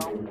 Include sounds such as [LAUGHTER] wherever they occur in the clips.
không?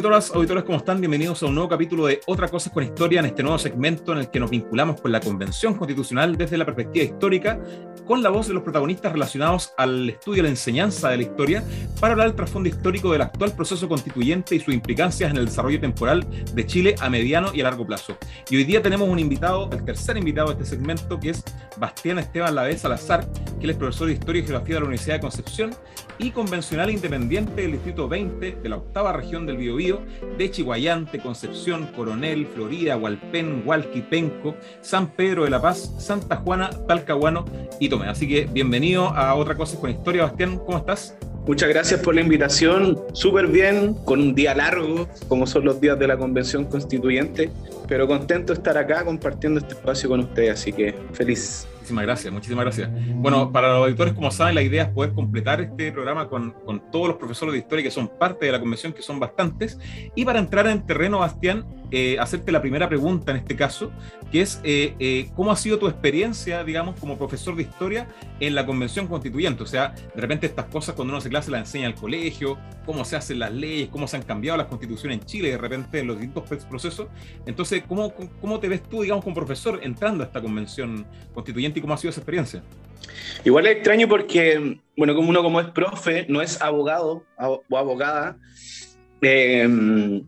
Auditoras, auditores, ¿cómo están? Bienvenidos a un nuevo capítulo de Otra Cosa con Historia en este nuevo segmento en el que nos vinculamos con la Convención Constitucional desde la perspectiva histórica, con la voz de los protagonistas relacionados al estudio y la enseñanza de la historia, para hablar del trasfondo histórico del actual proceso constituyente y sus implicancias en el desarrollo temporal de Chile a mediano y a largo plazo. Y hoy día tenemos un invitado, el tercer invitado de este segmento, que es Bastián Esteban Lavez Salazar, que él es profesor de Historia y Geografía de la Universidad de Concepción y convencional independiente del Distrito 20 de la octava región del Biobío de Chihuayante, Concepción, Coronel, Florida, Hualpén, Hualquipenco, San Pedro de la Paz, Santa Juana, Talcahuano y Tomé. Así que bienvenido a Otra Cosa con Historia. Bastián, ¿cómo estás? Muchas gracias por la invitación. Súper bien, con un día largo, como son los días de la Convención Constituyente, pero contento de estar acá compartiendo este espacio con ustedes, así que feliz. Muchísimas gracias, muchísimas gracias. Bueno, para los auditores, como saben, la idea es poder completar este programa con, con, todos los profesores de historia que son parte de la convención, que son bastantes. Y para entrar en terreno, Bastián, eh, hacerte la primera pregunta en este caso, que es eh, eh, cómo ha sido tu experiencia, digamos, como profesor de historia en la convención constituyente. O sea, de repente estas cosas cuando uno hace clase las enseña al colegio, cómo se hacen las leyes, cómo se han cambiado las constituciones en Chile, de repente en los distintos procesos. Entonces, ¿cómo, cómo te ves tú, digamos, como profesor entrando a esta convención constituyente? cómo ha sido esa experiencia? Igual es extraño porque, bueno, como uno como es profe, no es abogado o abogada, eh,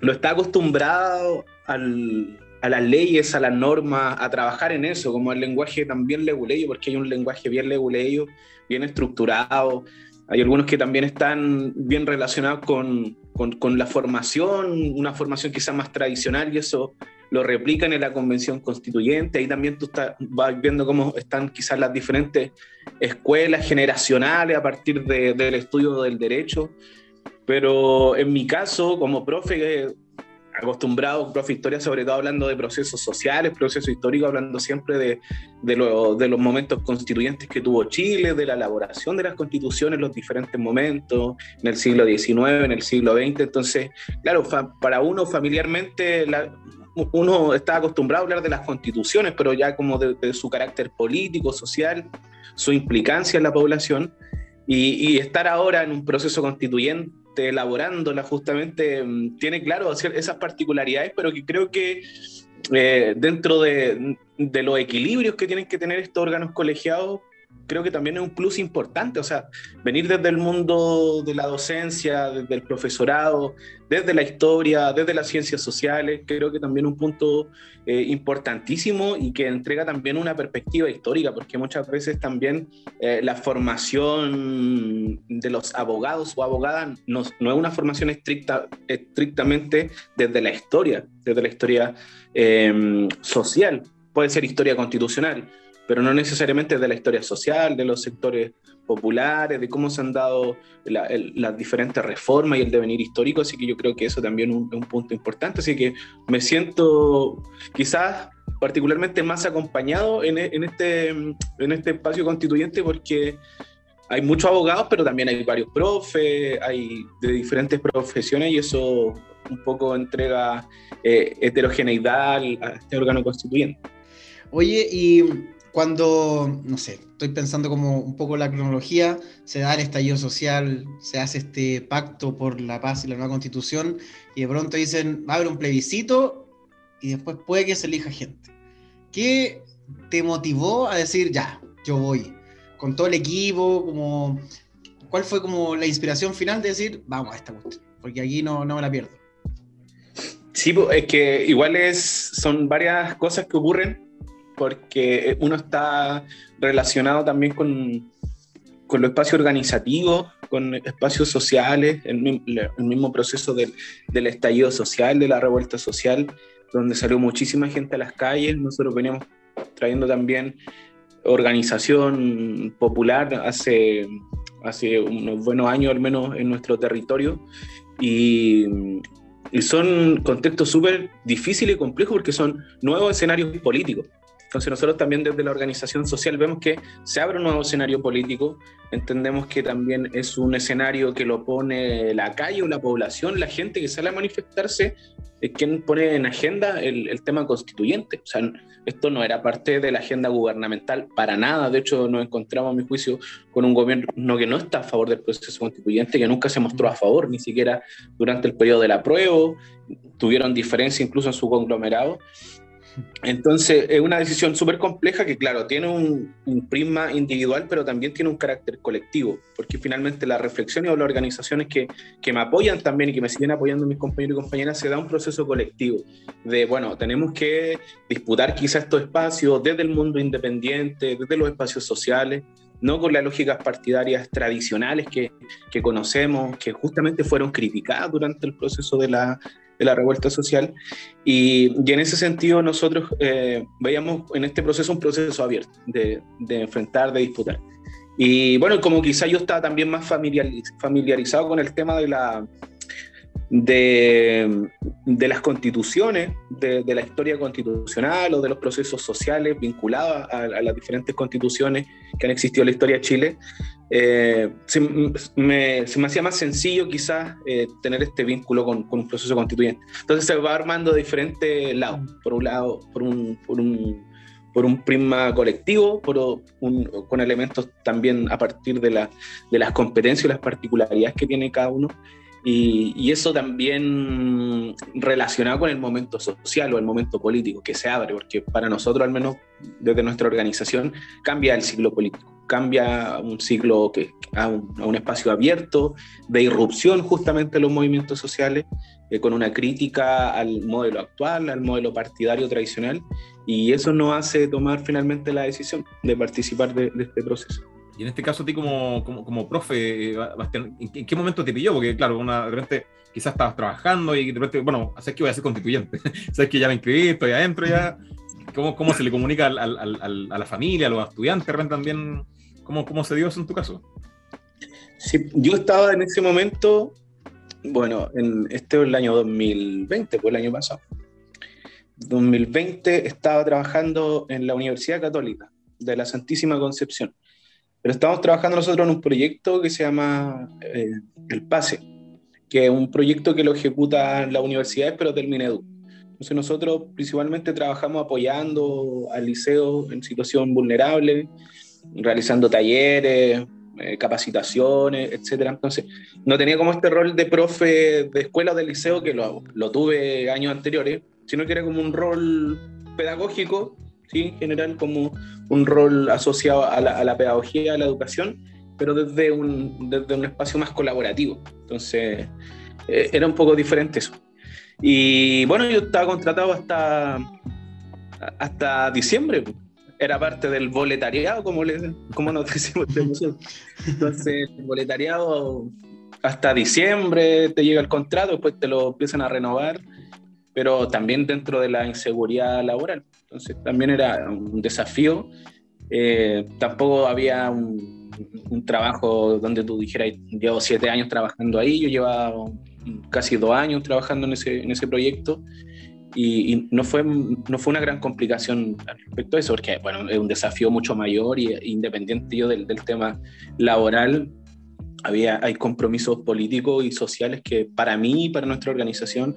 no está acostumbrado a las leyes, a las normas, a trabajar en eso, como el lenguaje también leguleyo, porque hay un lenguaje bien leguleyo, bien estructurado. Hay algunos que también están bien relacionados con, la formación, una formación quizás más tradicional y eso lo replican en la convención constituyente, ahí también tú estás, vas viendo cómo están quizás las diferentes escuelas generacionales a partir de, del estudio del derecho, pero en mi caso, como profe, acostumbrado, profe historia, sobre todo hablando de procesos sociales, procesos históricos, hablando siempre de, de, lo, de, los momentos constituyentes que tuvo Chile, de la elaboración de las constituciones, los diferentes momentos, en el siglo XIX, en el siglo XX. Entonces, claro, para uno familiarmente, la, uno está acostumbrado a hablar de las constituciones, pero ya como de, su carácter político, social, su implicancia en la población, y, estar ahora en un proceso constituyente, elaborándola justamente, mm, tiene claro esas particularidades, pero que creo que eh, dentro de, de los equilibrios que tienen que tener estos órganos colegiados, creo que también es un plus importante, o sea, venir desde el mundo de la docencia, desde el profesorado, desde la historia, desde las ciencias sociales, creo que también un punto eh, importantísimo y que entrega también una perspectiva histórica, porque muchas veces también eh, la formación de los abogados o abogadas no, no, es una formación estricta, estrictamente desde la historia, desde la historia eh, social, puede ser historia constitucional pero no necesariamente de la historia social, de los sectores populares, de cómo se han dado las diferentes reformas y el devenir histórico, así que yo creo que eso también es un, punto importante, así que me siento quizás particularmente más acompañado en, en, este, en este espacio constituyente porque hay muchos abogados, pero también hay varios profes, hay de diferentes profesiones y eso un poco entrega eh, heterogeneidad a este órgano constituyente. Oye, y cuando, no sé, estoy pensando como un poco la cronología, se da el estallido social, se hace este pacto por la paz y la nueva constitución, y de pronto dicen, va a haber un plebiscito y después puede que se elija gente. ¿Qué te motivó a decir, ya, yo voy? Con todo el equipo, como, ¿cuál fue como la inspiración final de decir, vamos a esta cuestión? Porque aquí no, no me la pierdo. Sí, es que igual es, son varias cosas que ocurren porque uno está relacionado también con, con los espacios organizativos, con espacios sociales, el, el mismo proceso del, del, estallido social, de la revuelta social, donde salió muchísima gente a las calles. Nosotros veníamos trayendo también organización popular hace, hace unos buenos años al menos en nuestro territorio y, y son contextos súper difíciles y complejos porque son nuevos escenarios políticos Entonces nosotros también desde la organización social vemos que se abre un nuevo escenario político, entendemos que también es un escenario que lo pone la calle la población, la gente que sale a manifestarse, es quien pone en agenda el, el tema constituyente. O sea, esto no era parte de la agenda gubernamental para nada, de hecho nos encontramos a mi juicio con un gobierno que no está a favor del proceso constituyente, que nunca se mostró a favor, ni siquiera durante el periodo del apruebo, tuvieron diferencia incluso en su conglomerado. Entonces, es una decisión súper compleja que, claro, tiene un, prisma individual, pero también tiene un carácter colectivo, porque finalmente las reflexiones o las organizaciones que, que, me apoyan también y que me siguen apoyando mis compañeros y compañeras, se da un proceso colectivo de, bueno, tenemos que disputar quizás estos espacios desde el mundo independiente, desde los espacios sociales, no con las lógicas partidarias tradicionales que, que conocemos, que justamente fueron criticadas durante el proceso de la de la revuelta social. Y, y en ese sentido nosotros eh, veíamos en este proceso un proceso abierto de, de, enfrentar, de disputar. Y bueno, como quizá yo estaba también más familiarizado con el tema de la, de, de, las constituciones, de, la historia constitucional o de los procesos sociales vinculados a, las diferentes constituciones que han existido en la historia de Chile, eh, se, me, hacía más sencillo quizás eh, tener este vínculo con, un proceso constituyente. Entonces se va armando de diferentes lados. Por un lado, por un, por un, por prisma colectivo, por un, con elementos también a partir de, la, de las competencias y las particularidades que tiene cada uno. Y, eso también relacionado con el momento social o el momento político que se abre, porque para nosotros, al menos desde nuestra organización, cambia el ciclo político cambia un ciclo que, a, un, a un espacio abierto, de irrupción justamente de los movimientos sociales, eh, con una crítica al modelo actual, al modelo partidario tradicional, y eso nos hace tomar finalmente la decisión de participar de este proceso. Y en este caso, a ti como, como, como profe, Bastián, ¿en qué momento te pilló? Porque claro, de repente quizás estabas trabajando y de repente, bueno, sabes que voy a ser constituyente, [LAUGHS] sabes que ya me inscribí, estoy adentro ya. ¿Cómo, cómo se le comunica al, a la familia, a los estudiantes? También ¿Cómo, ¿Cómo se dio eso en tu caso? Sí, yo estaba en ese momento, bueno, en este es el año 2020, fue el año pasado. 2020 estaba trabajando en la Universidad Católica de la Santísima Concepción. Pero estamos trabajando nosotros en un proyecto que se llama eh, El PASE, que es un proyecto que lo ejecuta la universidad, pero termina Edu. Entonces nosotros principalmente trabajamos apoyando al liceo en situación vulnerable, realizando talleres, eh, capacitaciones, etcétera. Entonces, no tenía como este rol de profe de escuela o de liceo que lo, lo, tuve años anteriores, sino que era como un rol pedagógico, ¿sí? en general, como un rol asociado a la, a la pedagogía, a la educación, pero desde un, desde un espacio más colaborativo. Entonces, eh, era un poco diferente eso. Y bueno, yo estaba contratado hasta, hasta diciembre era parte del boletariado, como, le, como nos [LAUGHS] decimos Entonces, el boletariado hasta diciembre te llega el contrato, después te lo empiezan a renovar, pero también dentro de la inseguridad laboral. Entonces, también era un desafío. Eh, tampoco había un, un, trabajo donde tú dijeras, llevo siete años trabajando ahí, yo llevaba casi dos años trabajando en ese, en ese proyecto y, y, no, fue, no fue una gran complicación respecto a eso, porque bueno, es un desafío mucho mayor y independiente yo del, del tema laboral, había, hay compromisos políticos y sociales que para mí y para nuestra organización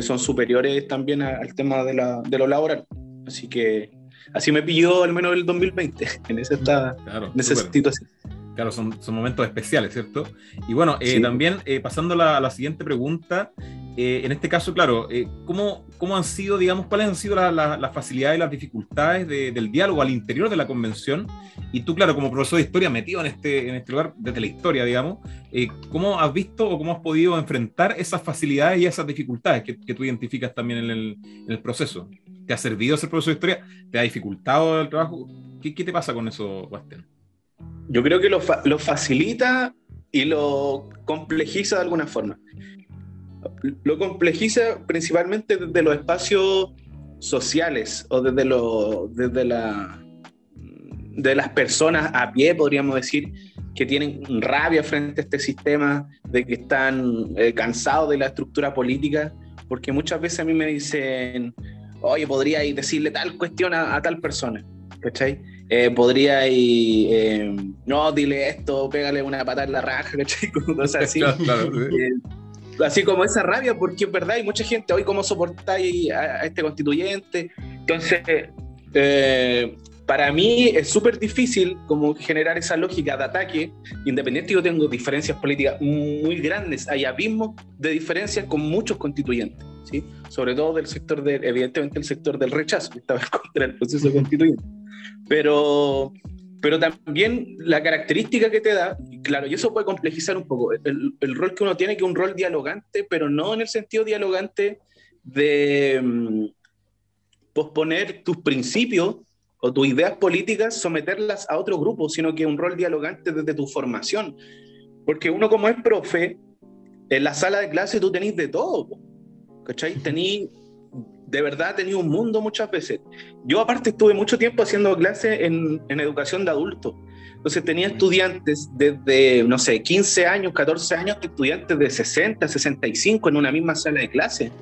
son superiores también al tema de, la, de lo laboral. Así que así me pilló al menos el 2020, [LAUGHS] en esa, claro, en esa situación. Claro, son, son, momentos especiales, ¿cierto? Y bueno, eh, sí. también eh, pasando a la, a la, siguiente pregunta, eh, en este caso, claro, eh, ¿cómo, ¿cómo, han sido, digamos, cuáles han sido las la, la facilidades y las dificultades de, del diálogo al interior de la convención? Y tú, claro, como profesor de historia metido en este, en este lugar desde la historia, digamos, eh, ¿cómo has visto o cómo has podido enfrentar esas facilidades y esas dificultades que, que tú identificas también en el, en el, proceso? ¿Te ha servido ser profesor de historia? ¿Te ha dificultado el trabajo? ¿Qué, qué te pasa con eso, Bastián? Yo creo que lo, fa lo facilita y lo complejiza de alguna forma lo complejiza principalmente desde los espacios sociales o desde, lo, desde la, de las personas a pie, podríamos decir, que tienen rabia frente a este sistema, de que están eh, cansados de la estructura política, porque muchas veces a mí me dicen, oye, podría decirle tal cuestión a, tal persona, ¿cachai? Eh, podría eh, no, dile esto, pégale una patada en la raja, ¿cachai? [LAUGHS] Cosas así. Eh, así como esa rabia, porque es verdad, hay mucha gente, hoy cómo soportáis a, a este constituyente. Entonces, eh, para mí es súper difícil como generar esa lógica de ataque, independiente yo tengo diferencias políticas muy grandes, hay abismos de diferencias con muchos constituyentes, ¿sí? sobre todo del sector, de, evidentemente el sector del rechazo, que estaba [LAUGHS] contra el proceso constituyente. Pero, pero también la característica que te da, claro, y eso puede complejizar un poco, el, el rol que uno tiene, que es un rol dialogante, pero no en el sentido dialogante de mm, posponer tus principios o tus ideas políticas someterlas a otro grupo, sino que un rol dialogante desde tu formación. Porque uno como es profe, en la sala de clase tú tenés de todo, ¿cachai? Tení, de verdad tenía un mundo muchas veces. Yo aparte estuve mucho tiempo haciendo clases en, en educación de adultos. Entonces tenía estudiantes desde, no sé, 15 años, 14 años, estudiantes de 60, 65 en una misma sala de clase.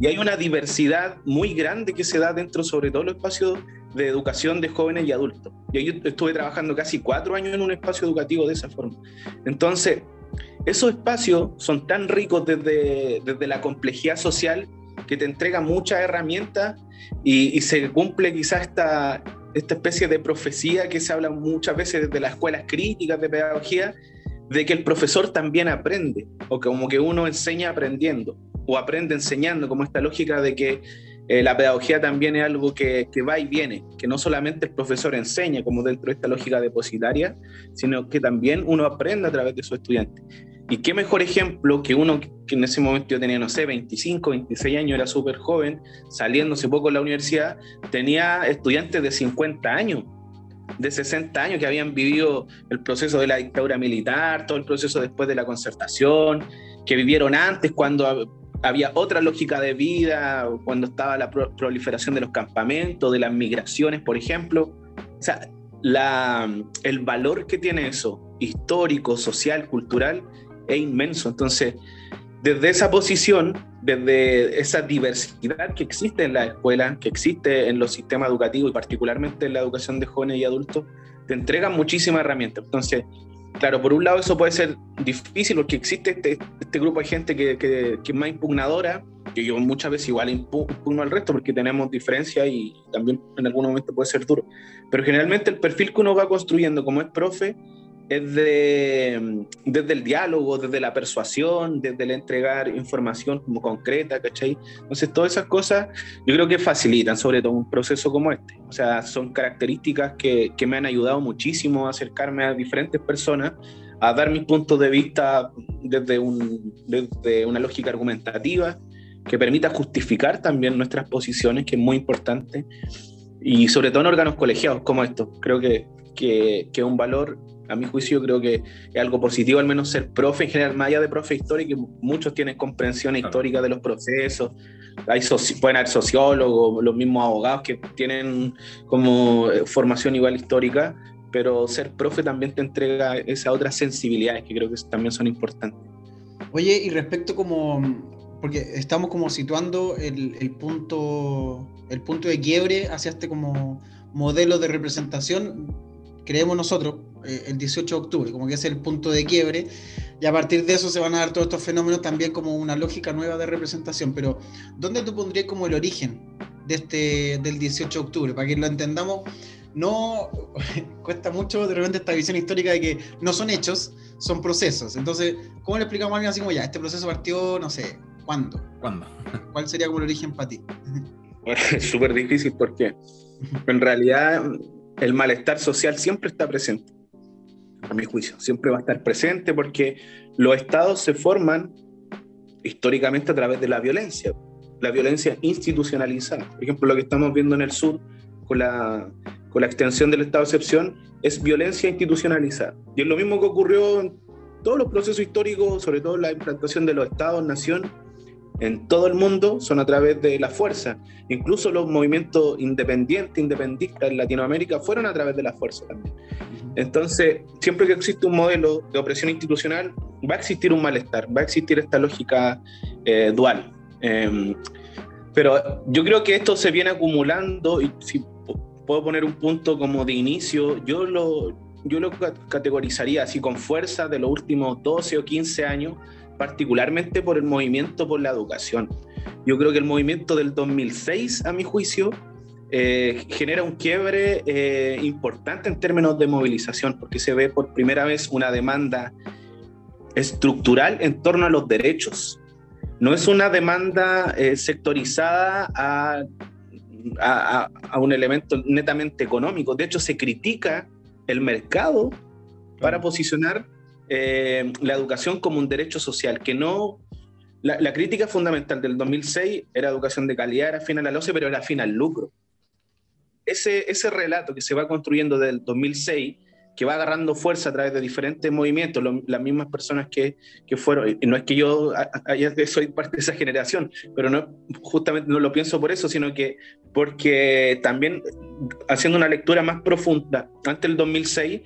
Y hay una diversidad muy grande que se da dentro, sobre todo, los espacios de educación de jóvenes y adultos. Yo, yo estuve trabajando casi cuatro años en un espacio educativo de esa forma. Entonces, esos espacios son tan ricos desde, desde la complejidad social que te entrega muchas herramientas y, se cumple quizás esta, esta especie de profecía que se habla muchas veces desde las escuelas críticas de pedagogía, de que el profesor también aprende, o como que uno enseña aprendiendo, o aprende enseñando, como esta lógica de que eh, la pedagogía también es algo que, que, va y viene, que no solamente el profesor enseña como dentro de esta lógica depositaria, sino que también uno aprende a través de sus estudiantes. Y qué mejor ejemplo que uno que en ese momento yo tenía, no sé, 25, 26 años, era súper joven, saliéndose poco de la universidad, tenía estudiantes de 50 años, de 60 años que habían vivido el proceso de la dictadura militar, todo el proceso después de la concertación, que vivieron antes cuando había otra lógica de vida cuando estaba la proliferación de los campamentos, de las migraciones, por ejemplo. O sea, la, el valor que tiene eso, histórico, social, cultural, es inmenso. Entonces, desde esa posición, desde esa diversidad que existe en la escuela, que existe en los sistemas educativos y particularmente en la educación de jóvenes y adultos, te entregan muchísimas herramientas. Entonces, claro, por un lado eso puede ser difícil porque existe este, este grupo de gente que, que, que, es más impugnadora, que yo muchas veces igual impugno al resto porque tenemos diferencias y también en algún momento puede ser duro. Pero generalmente el perfil que uno va construyendo como es profe es de, desde el diálogo, desde la persuasión, desde el entregar información como concreta, ¿cachai? Entonces, todas esas cosas yo creo que facilitan sobre todo un proceso como este. O sea, son características que, que me han ayudado muchísimo a acercarme a diferentes personas, a dar mis puntos de vista desde, un, desde una lógica argumentativa que permita justificar también nuestras posiciones, que es muy importante, y sobre todo en órganos colegiados como estos. Creo que, que, que es un valor a mi juicio creo que es algo positivo al menos ser profe en general, más allá de profe histórico, muchos tienen comprensión histórica de los procesos, hay pueden haber sociólogos, los mismos abogados que tienen como eh, formación igual histórica, pero ser profe también te entrega esas otras sensibilidades que creo que también son importantes. Oye, y respecto como, porque estamos como situando el, el, punto, el punto de quiebre hacia este como modelo de representación, creemos nosotros, eh, el 18 de octubre, como que es el punto de quiebre, y a partir de eso se van a dar todos estos fenómenos también como una lógica nueva de representación. Pero, ¿dónde tú pondrías como el origen de este, del 18 de octubre? Para que lo entendamos, no [LAUGHS] cuesta mucho de repente esta visión histórica de que no son hechos, son procesos. Entonces, ¿cómo le explicamos a alguien así como ya, este proceso partió, no sé, ¿cuándo? ¿Cuándo? [LAUGHS] ¿Cuál sería como el origen para ti? es súper difícil porque en realidad el malestar social siempre está presente a mi juicio. Siempre va a estar presente porque los estados se forman históricamente a través de la violencia, la violencia institucionalizada. Por ejemplo, lo que estamos viendo en el sur con la, con la extensión del estado de excepción es violencia institucionalizada. Y es lo mismo que ocurrió en todos los procesos históricos, sobre todo la implantación de los estados, nación, en todo el mundo son a través de la fuerza. Incluso los movimientos independientes, independistas en Latinoamérica fueron a través de la fuerza también. Entonces, siempre que existe un modelo de opresión institucional, va a existir un malestar, va a existir esta lógica eh, dual. Eh, Pero yo creo que esto se viene acumulando y si puedo poner un punto como de inicio, yo lo, yo lo categorizaría así con fuerza de los últimos 12 o 15 años, particularmente por el movimiento por la educación. Yo creo que el movimiento del 2006, a mi juicio, eh, genera un quiebre eh, importante en términos de movilización, porque se ve por primera vez una demanda estructural en torno a los derechos. No es una demanda eh, sectorizada a, a, un elemento netamente económico. De hecho, se critica el mercado para posicionar la educación como un derecho social, que no la, crítica fundamental del 2006 era educación de calidad, era fin al pero era fin al lucro. Ese, ese relato que se va construyendo desde el 2006, que va agarrando fuerza a través de diferentes movimientos, las mismas personas que, que fueron, no es que yo soy parte de esa generación, pero no, justamente no lo pienso por eso, sino que porque también haciendo una lectura más profunda, antes del 2006,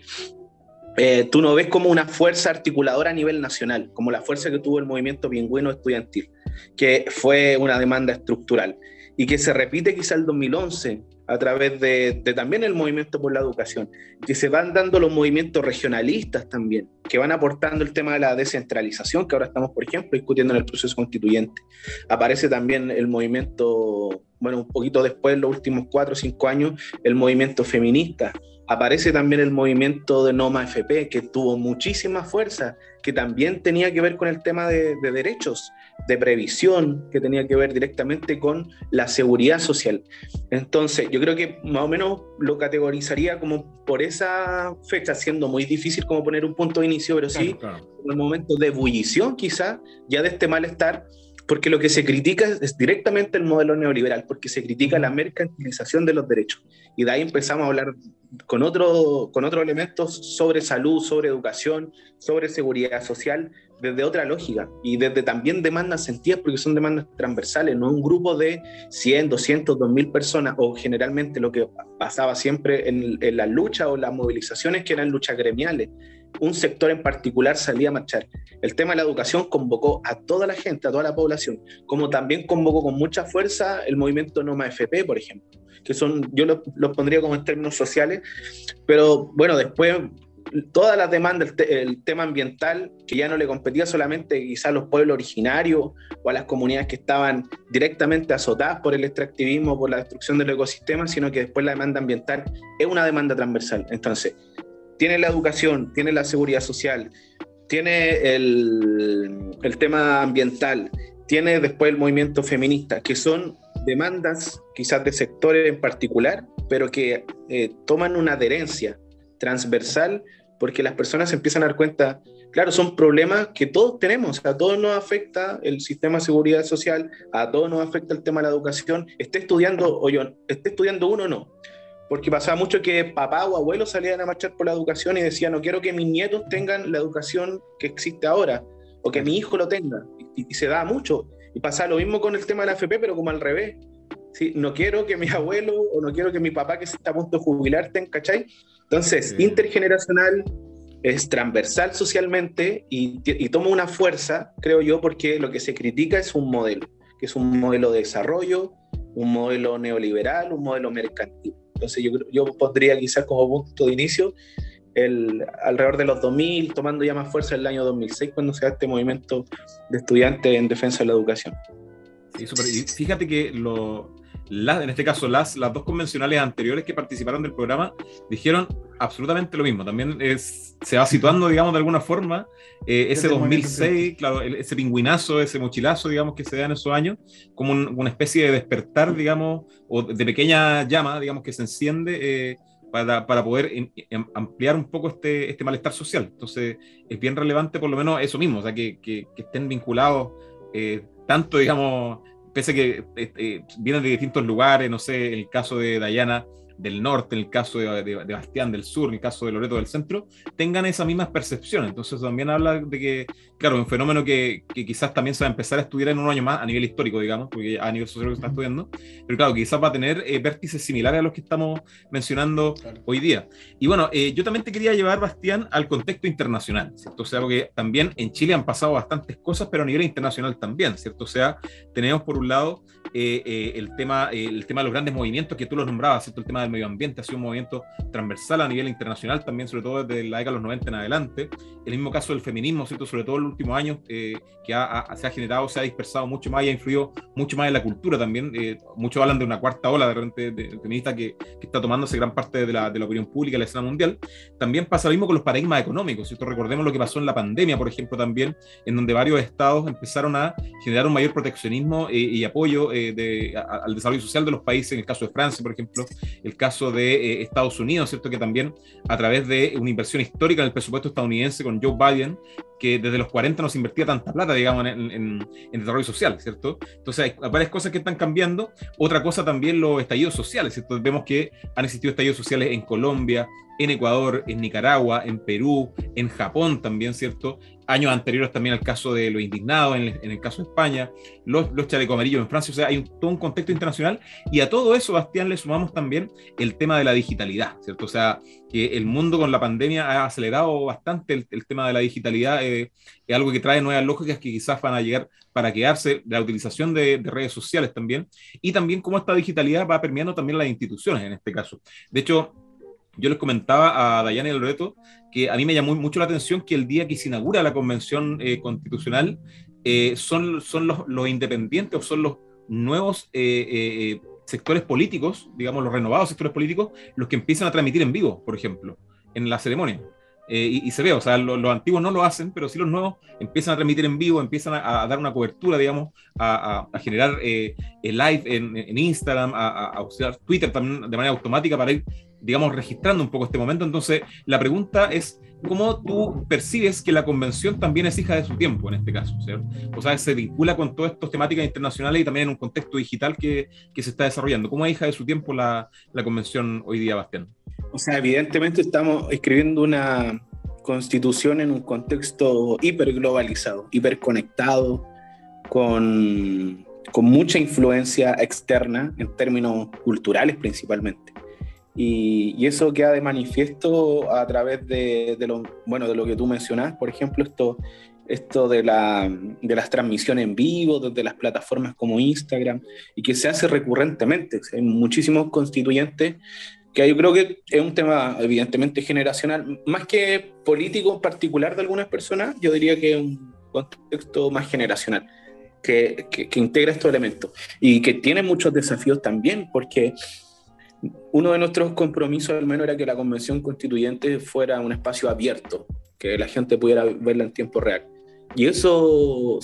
eh, tú no ves como una fuerza articuladora a nivel nacional, como la fuerza que tuvo el movimiento pingüino estudiantil, que fue una demanda estructural y que se repite quizá el 2011 a través de, también el movimiento por la educación, que se van dando los movimientos regionalistas también, que van aportando el tema de la descentralización, que ahora estamos, por ejemplo, discutiendo en el proceso constituyente. Aparece también el movimiento, bueno, un poquito después, los últimos cuatro o cinco años, el movimiento feminista, Aparece también el movimiento de Noma FP, que tuvo muchísima fuerza, que también tenía que ver con el tema de, derechos, de previsión, que tenía que ver directamente con la seguridad social. Entonces, yo creo que más o menos lo categorizaría como por esa fecha, siendo muy difícil como poner un punto de inicio, pero sí, en un momento de ebullición quizá, ya de este malestar, porque lo que se critica es directamente el modelo neoliberal, porque se critica la mercantilización de los derechos. Y de ahí empezamos a hablar con, otro, con otros elementos sobre salud, sobre educación, sobre seguridad social, desde otra lógica y desde también demandas sentidas, porque son demandas transversales, no un grupo de 100, 200, 2000 personas, o generalmente lo que pasaba siempre en, en las luchas o las movilizaciones que eran luchas gremiales un sector en particular salía a marchar. El tema de la educación convocó a toda la gente, a toda la población, como también convocó con mucha fuerza el movimiento Noma FP, por ejemplo, que son, yo los lo pondría como en términos sociales, pero bueno, después todas las demandas, el, tema ambiental, que ya no le competía solamente quizás a los pueblos originarios o a las comunidades que estaban directamente azotadas por el extractivismo, por la destrucción del ecosistema, sino que después la demanda ambiental es una demanda transversal. Entonces, tiene la educación, tiene la seguridad social, tiene el, el tema ambiental, tiene después el movimiento feminista, que son demandas quizás de sectores en particular, pero que eh, toman una adherencia transversal porque las personas empiezan a dar cuenta, claro, son problemas que todos tenemos, a todos nos afecta el sistema de seguridad social, a todos nos afecta el tema de la educación, esté estudiando o yo, esté estudiando uno o no porque pasaba mucho que papá o abuelo salían a marchar por la educación y decían, no quiero que mis nietos tengan la educación que existe ahora, o que mi hijo lo tenga, y, se da mucho. Y pasa lo mismo con el tema de la FP, pero como al revés. ¿sí? No quiero que mi abuelo o no quiero que mi papá que se está a punto de jubilar tenga, ¿cachai? Entonces, intergeneracional, es transversal socialmente y, y toma una fuerza, creo yo, porque lo que se critica es un modelo, que es un modelo de desarrollo, un modelo neoliberal, un modelo mercantil. Entonces yo, yo pondría quizás como punto de inicio el, alrededor de los 2000, tomando ya más fuerza el año 2006, cuando se da este movimiento de estudiantes en defensa de la educación. Sí, super. Y fíjate que lo, en este caso las, las dos convencionales anteriores que participaron del programa dijeron absolutamente lo mismo. También es, se va situando, digamos, de alguna forma, eh, ese 2006, claro, ese pingüinazo, ese mochilazo, digamos, que se da en esos años, como una especie de despertar, digamos, o de pequeña llama, digamos, que se enciende. Eh, para, para, poder ampliar un poco este, este malestar social. Entonces, es bien relevante por lo menos eso mismo, o sea, que, que, estén vinculados eh, tanto, digamos, pese a que vienen de distintos lugares, no sé, el caso de Dayana del norte, en el caso de, de, Bastián del sur, en el caso de Loreto del centro, tengan esas mismas percepciones. Entonces también habla de que, claro, un fenómeno que, que, quizás también se va a empezar a estudiar en un año más a nivel histórico, digamos, porque a nivel social se está estudiando, pero claro, quizás va a tener eh, vértices similares a los que estamos mencionando hoy día. Y bueno, eh, yo también te quería llevar, Bastián, al contexto internacional, ¿cierto? O sea, porque también en Chile han pasado bastantes cosas, pero a nivel internacional también, ¿cierto? O sea, tenemos por un lado eh, el, tema, el tema de los grandes movimientos que tú los nombrabas, ¿cierto? El tema del medio ambiente ha sido un movimiento transversal a nivel internacional también, sobre todo desde la década de los 90 en adelante. El mismo caso del feminismo, ¿cierto? Sobre todo en los últimos años, que se ha generado, se ha dispersado mucho más y ha influido mucho más en la cultura también. muchos hablan de una cuarta ola de repente de, feminista que, que, está tomándose gran parte de la, de la opinión pública, la escena mundial. También pasa lo mismo con los paradigmas económicos, ¿cierto? Recordemos lo que pasó en la pandemia, por ejemplo, también, en donde varios estados empezaron a generar un mayor proteccionismo eh, y apoyo eh, de, al desarrollo social de los países, en el caso de Francia, por ejemplo, el caso de eh, Estados Unidos, ¿cierto? Que también a través de una inversión histórica en el presupuesto estadounidense con Joe Biden, que desde los 40 no se invertía tanta plata, digamos, en, en, desarrollo social, ¿cierto? Entonces hay varias cosas que están cambiando. Otra cosa también los estallidos sociales, ¿cierto? Vemos que han existido estallidos sociales en Colombia, en Ecuador, en Nicaragua, en Perú, en Japón también, ¿cierto? Años anteriores también al caso de los indignados, en, el caso de España, los, los chalecos amarillos en Francia, o sea, hay todo un contexto internacional y a todo eso, Bastián, le sumamos también el tema de la digitalidad, ¿cierto? O sea, que el mundo con la pandemia ha acelerado bastante el, tema de la digitalidad, eh, es algo que trae nuevas lógicas que quizás van a llegar para quedarse, la utilización de, de redes sociales también, y también cómo esta digitalidad va permeando también las instituciones en este caso. De hecho, yo les comentaba a Dayana y Loreto que a mí me llamó mucho la atención que el día que se inaugura la convención eh, constitucional eh, son, son los, los, independientes o son los nuevos eh, sectores políticos, digamos los renovados sectores políticos, los que empiezan a transmitir en vivo, por ejemplo, en la ceremonia. Y, se ve, o sea, los antiguos no lo hacen, pero sí los nuevos empiezan a transmitir en vivo, empiezan a, dar una cobertura, digamos, a, a generar el live en, en Instagram, a, usar Twitter también de manera automática para ir digamos, registrando un poco este momento. Entonces, la pregunta es, ¿cómo tú percibes que la convención también es hija de su tiempo en este caso? ¿cierto? O sea, se vincula con todas estas temáticas internacionales y también en un contexto digital que, que se está desarrollando. ¿Cómo es hija de su tiempo la, la convención hoy día, Bastián? O sea, evidentemente estamos escribiendo una constitución en un contexto hiperglobalizado, hiperconectado, con, con mucha influencia externa en términos culturales principalmente. Y, eso queda de manifiesto a través de, lo, bueno, de lo que tú mencionas, por ejemplo, esto, esto de, la, de las transmisiones en vivo desde las plataformas como Instagram y que se hace recurrentemente. Hay muchísimos constituyentes que yo creo que es un tema evidentemente generacional, más que político particular de algunas personas, yo diría que es un contexto más generacional. Que, que, que integra estos elementos y que tiene muchos desafíos también, porque uno de nuestros compromisos al menos era que la convención constituyente fuera un espacio abierto, que la gente pudiera verla en tiempo real. Y eso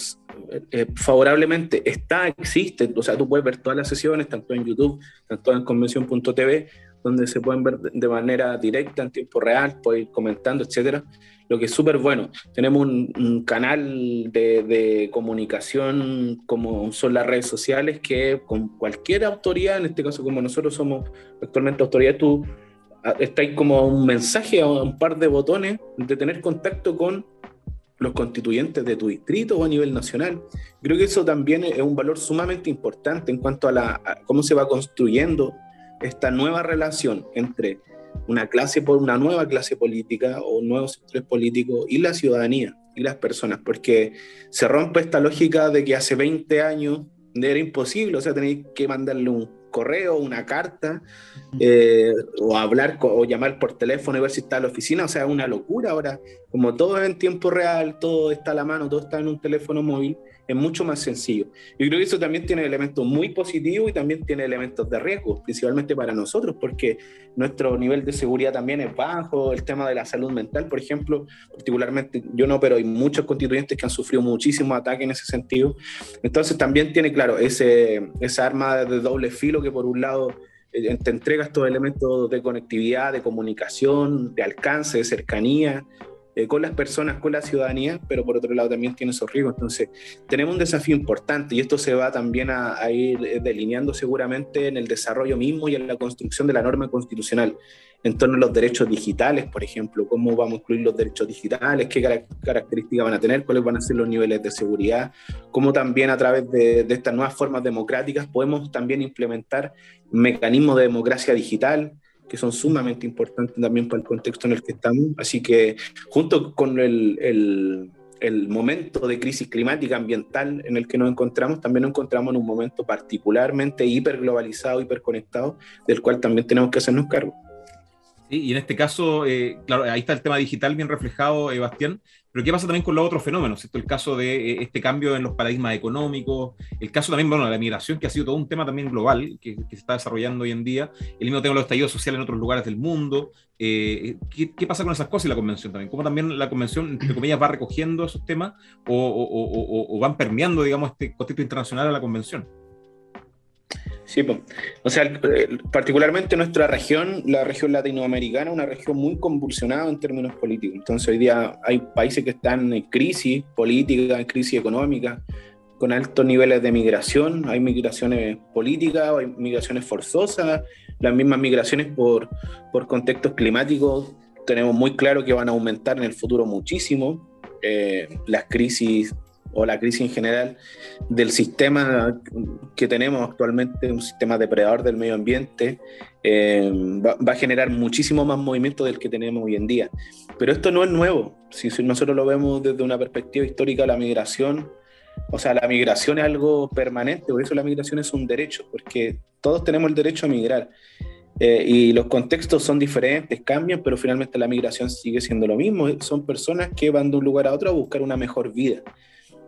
eh, favorablemente está, existe, o sea, tú puedes ver todas las sesiones, tanto en YouTube, tanto en convención.tv, donde se pueden ver de manera directa, en tiempo real, puedes ir comentando, etcétera lo que es súper bueno. Tenemos un, canal de, comunicación como son las redes sociales que con cualquier autoridad, en este caso como nosotros somos actualmente autoridad, tú ah, está ahí como un mensaje a un par de botones de tener contacto con los constituyentes de tu distrito o a nivel nacional. Creo que eso también es un valor sumamente importante en cuanto a, la, a cómo se va construyendo esta nueva relación entre una clase por una nueva clase política o nuevos sectores políticos y la ciudadanía y las personas, porque se rompe esta lógica de que hace 20 años era imposible, o sea, tenéis que mandarle un correo, una carta, eh, o hablar o llamar por teléfono y ver si está en la oficina, o sea, una locura ahora, como todo es en tiempo real, todo está a la mano, todo está en un teléfono móvil, es mucho más sencillo. Yo creo que eso también tiene elementos muy positivos y también tiene elementos de riesgo, principalmente para nosotros, porque nuestro nivel de seguridad también es bajo, el tema de la salud mental, por ejemplo, particularmente yo no, pero hay muchos constituyentes que han sufrido muchísimos ataques en ese sentido. Entonces también tiene, claro, ese, esa arma de doble filo que por un lado eh, te entrega estos elementos de conectividad, de comunicación, de alcance, de cercanía, eh, con las personas, con la ciudadanía, pero por otro lado también tiene esos riesgos. Entonces, tenemos un desafío importante y esto se va también a, a ir eh, delineando seguramente en el desarrollo mismo y en la construcción de la norma constitucional en torno a los derechos digitales, por ejemplo, cómo vamos a incluir los derechos digitales, qué características van a tener, cuáles van a ser los niveles de seguridad, cómo también a través de, de estas nuevas formas democráticas podemos también implementar mecanismos de democracia digital, que son sumamente importantes también para el contexto en el que estamos. Así que junto con el, el, el, momento de crisis climática ambiental en el que nos encontramos, también nos encontramos en un momento particularmente hiperglobalizado, hiperconectado, del cual también tenemos que hacernos cargo. y en este caso, eh, claro, ahí está el tema digital bien reflejado, eh, Bastián, pero ¿qué pasa también con los otros fenómenos? Esto, el caso de eh, este cambio en los paradigmas económicos, el caso también, bueno, de la migración, que ha sido todo un tema también global, que, que se está desarrollando hoy en día, el mismo tema de los estallidos sociales en otros lugares del mundo. Eh, ¿qué, ¿qué, pasa con esas cosas y la convención también? ¿Cómo también la convención, entre comillas, va recogiendo esos temas o, o, o, o van permeando, digamos, este contexto internacional a la convención? Sí, o sea, particularmente nuestra región, la región latinoamericana, una región muy convulsionada en términos políticos. Entonces hoy día hay países que están en crisis política, en crisis económica, con altos niveles de migración, hay migraciones políticas, hay migraciones forzosas, las mismas migraciones por, por contextos climáticos, tenemos muy claro que van a aumentar en el futuro muchísimo. Eh, las crisis o la crisis en general del sistema que tenemos actualmente, un sistema depredador del medio ambiente, eh, va, va, a generar muchísimo más movimiento del que tenemos hoy en día. Pero esto no es nuevo, si, si nosotros lo vemos desde una perspectiva histórica, la migración, o sea, la migración es algo permanente, por eso la migración es un derecho, porque todos tenemos el derecho a migrar. Eh, y los contextos son diferentes, cambian, pero finalmente la migración sigue siendo lo mismo. Son personas que van de un lugar a otro a buscar una mejor vida.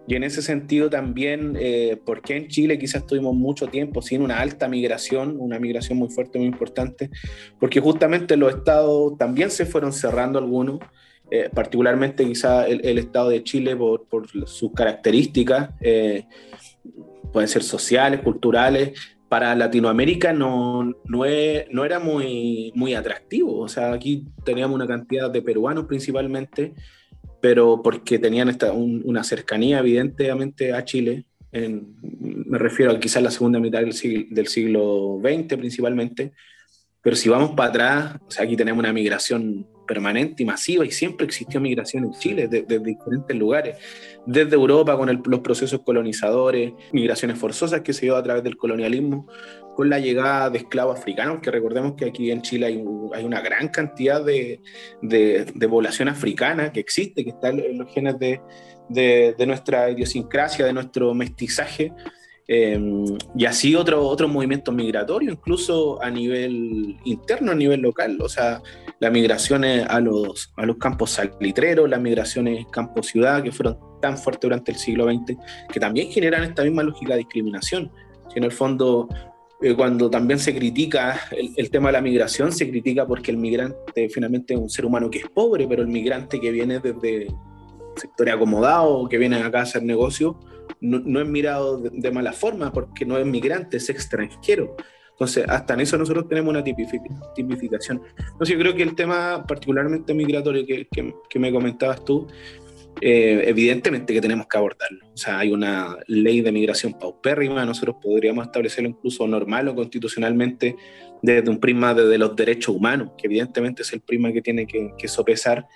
Y en ese sentido también, eh, porque en Chile quizás tuvimos mucho tiempo sin una alta migración, una migración muy fuerte, muy importante, porque justamente los estados también se fueron cerrando algunos, eh, particularmente quizás el, el, estado de Chile por, por sus características, eh, pueden ser sociales, culturales, para Latinoamérica no, no, es, no, era muy, muy atractivo. O sea, aquí teníamos una cantidad de peruanos principalmente, pero porque tenían esta, un, una cercanía evidentemente a Chile, en, me refiero a quizás la segunda mitad del siglo, del siglo XX principalmente, pero si vamos para atrás, o sea, aquí tenemos una migración permanente y masiva y siempre existió migración en Chile desde de, diferentes lugares, desde Europa con los procesos colonizadores, migraciones forzosas que se dio a través del colonialismo, con la llegada de esclavos africanos, que recordemos que aquí en Chile hay, una gran cantidad de, de, población africana que existe, que está en los genes de, nuestra idiosincrasia, de nuestro mestizaje. Eh, y así otro, otro movimiento migratorio, incluso a nivel interno, a nivel local. O sea, las migraciones a los, a los campos salitreros, las migraciones campo-ciudad, que fueron tan fuertes durante el siglo XX, que también generan esta misma lógica de discriminación. Que en el fondo, eh, cuando también se critica el, el, tema de la migración, se critica porque el migrante finalmente es un ser humano que es pobre, pero el migrante que viene desde sectores acomodados, que viene acá a hacer negocio, no, no, es mirado de, de, mala forma porque no es migrante, es extranjero. Entonces, hasta en eso nosotros tenemos una tipificación. Entonces, yo creo que el tema particularmente migratorio que, que, me comentabas tú, eh, evidentemente que tenemos que abordarlo. O sea, hay una ley de migración paupérrima, nosotros podríamos establecerlo incluso normal o constitucionalmente desde un prisma de, los derechos humanos, que evidentemente es el prisma que tiene que, que sopesar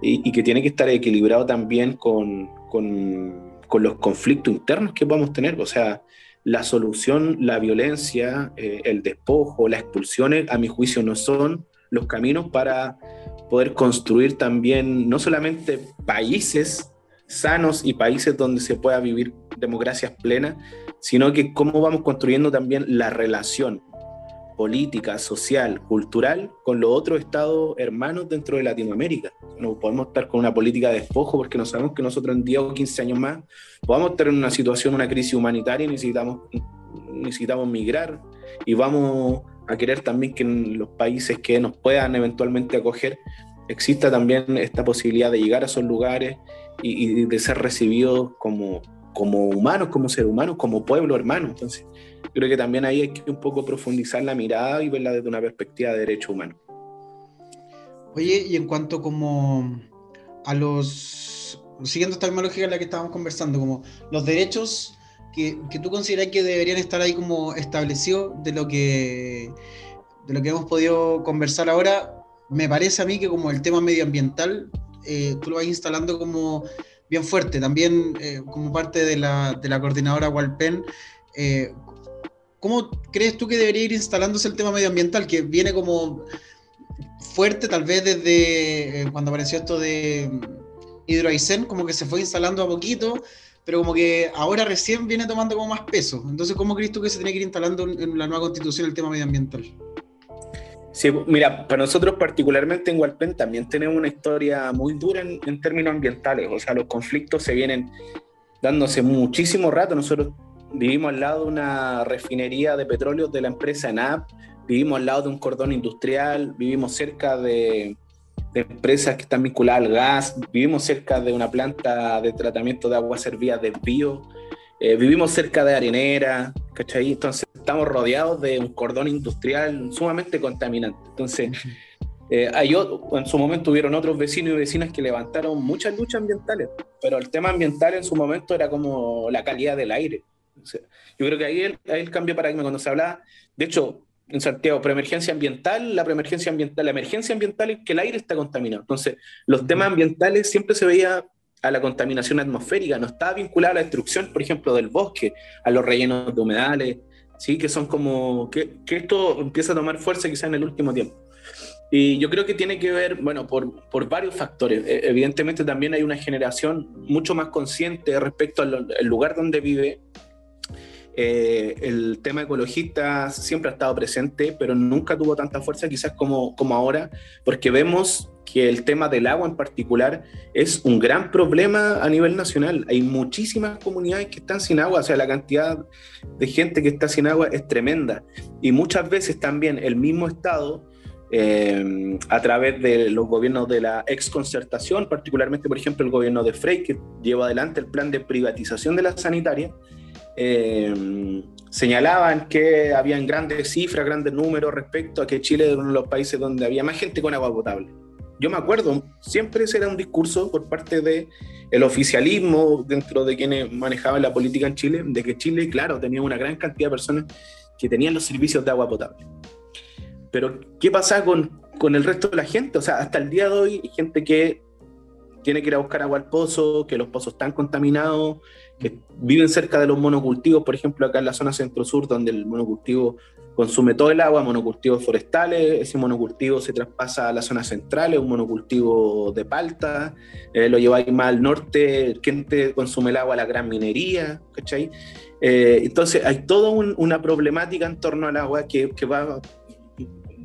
y, que tiene que estar equilibrado también con, con con los conflictos internos que podamos tener. O sea, la solución, la violencia, eh, el despojo, las expulsiones, a mi juicio, no son los caminos para poder construir también no solamente países sanos y países donde se pueda vivir democracias plenas, sino que cómo vamos construyendo también la relación política, social, cultural con los otros estados hermanos dentro de Latinoamérica. No podemos estar con una política de despojo porque no sabemos que nosotros en 10 o 15 años más podamos estar en una situación, una crisis humanitaria y necesitamos, necesitamos migrar y vamos a querer también que en los países que nos puedan eventualmente acoger exista también esta posibilidad de llegar a esos lugares y, y de ser recibidos como, como humanos, como seres humanos, como pueblo hermano. Entonces, creo que también ahí hay que un poco profundizar la mirada y verla desde una perspectiva de derecho humano. Oye, y en cuanto como a los, siguiendo esta misma lógica en la que estábamos conversando, como los derechos que, que tú consideras que deberían estar ahí como establecidos de lo que de lo que hemos podido conversar ahora, me parece a mí que como el tema medioambiental, eh, tú lo vas instalando como bien fuerte, también eh, como parte de la, de la coordinadora Walpen. Eh, ¿Cómo crees tú que debería ir instalándose el tema medioambiental, que viene como fuerte tal vez desde cuando apareció esto de mm, Hidroaicén, como que se fue instalando a poquito, pero como que ahora recién viene tomando como más peso. Entonces, ¿cómo crees tú que se tiene que ir instalando en la nueva constitución el tema medioambiental? Sí, mira, para nosotros particularmente en Hualpén también tenemos una historia muy dura en, términos ambientales, o sea, los conflictos se vienen dándose muchísimo rato. Nosotros vivimos al lado de una refinería de petróleo de la empresa NAP, vivimos al lado de un cordón industrial, vivimos cerca de, de empresas que están vinculadas al gas, vivimos cerca de una planta de tratamiento de aguas servidas de bio, eh, vivimos cerca de arenera, ¿cachai? Entonces estamos rodeados de un cordón industrial sumamente contaminante. Entonces, eh, hay en su momento hubieron otros vecinos y vecinas que levantaron muchas luchas ambientales, pero el tema ambiental en su momento era como la calidad del aire. Yo creo que ahí el, ahí el cambio de paradigma, cuando se habla, de hecho, en Santiago, preemergencia ambiental, la preemergencia ambiental, la emergencia ambiental es que el aire está contaminado. Entonces, los temas ambientales siempre se veía a la contaminación atmosférica, no está vinculada a la destrucción, por ejemplo, del bosque, a los rellenos de humedales, ¿sí? que son como, que, que esto empieza a tomar fuerza quizá en el último tiempo. Y yo creo que tiene que ver, bueno, por, por varios factores. E, evidentemente también hay una generación mucho más consciente respecto al, lugar donde vive. Eh, el tema ecologista siempre ha estado presente, pero nunca tuvo tanta fuerza quizás como, como ahora, porque vemos que el tema del agua en particular es un gran problema a nivel nacional. Hay muchísimas comunidades que están sin agua, o sea, la cantidad de gente que está sin agua es tremenda. Y muchas veces también el mismo Estado, eh, a través de los gobiernos de la exconcertación, particularmente, por ejemplo, el gobierno de Frey, que lleva adelante el plan de privatización de la sanitaria, eh, señalaban que habían grandes cifras, grandes números respecto a que Chile era uno de los países donde había más gente con agua potable yo me acuerdo, siempre ese era un discurso por parte del el oficialismo dentro de quienes manejaban la política en Chile, de que Chile, claro, tenía una gran cantidad de personas que tenían los servicios de agua potable. Pero, ¿qué pasa con, con el resto de la gente? O sea, hasta el día de hoy hay gente que tiene que ir a buscar agua al pozo, que los pozos están contaminados, que viven cerca de los monocultivos, por ejemplo, acá en la zona centro-sur, donde el monocultivo consume todo el agua, monocultivos forestales, ese monocultivo se traspasa a la zona central, es un monocultivo de palta, eh, lo lleváis más al norte, gente consume el agua, la gran minería, ¿cachai? Eh, entonces hay toda una problemática en torno al agua que, que va,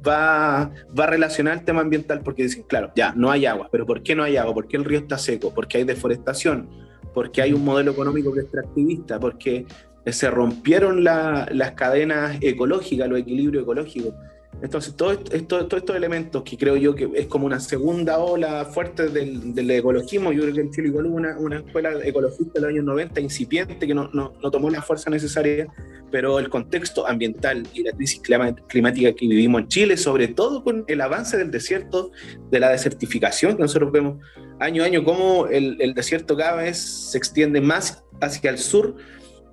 va, va a relacionar el tema ambiental porque dicen, claro, ya, no hay agua, pero ¿por qué no hay agua? ¿Por qué el río está seco? Porque hay deforestación, porque hay un modelo económico que es extractivista, porque se rompieron las cadenas ecológicas, los equilibrios ecológicos. Entonces, todos esto, todo estos elementos que creo yo que es como una segunda ola fuerte del, del ecologismo, yo creo que en Chile igual hubo una, una escuela ecologista de los años 90 incipiente que no, no, no, tomó la fuerza necesaria, pero el contexto ambiental y la crisis climática que vivimos en Chile, sobre todo con el avance del desierto, de la desertificación, que nosotros vemos año a año cómo el, el desierto cada vez se extiende más hacia el sur,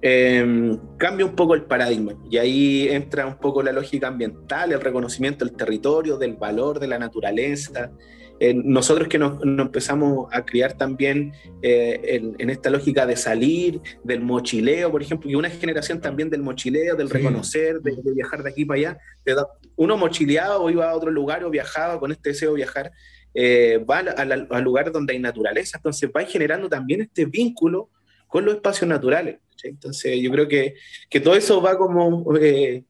Em, cambia un poco el paradigma y ahí entra un poco la lógica ambiental, el reconocimiento del territorio, del valor de la naturaleza. nosotros que nos, empezamos a criar también eh, en, esta lógica de salir, del mochileo, por ejemplo, y una generación también del mochileo, del reconocer, de, viajar de aquí para allá. Uno mochileaba o iba a otro lugar o viajaba con este deseo de viajar, eh, va al lugar donde hay naturaleza, entonces va generando también este vínculo con los espacios naturales. Entonces yo creo que, que todo eso va como, eh,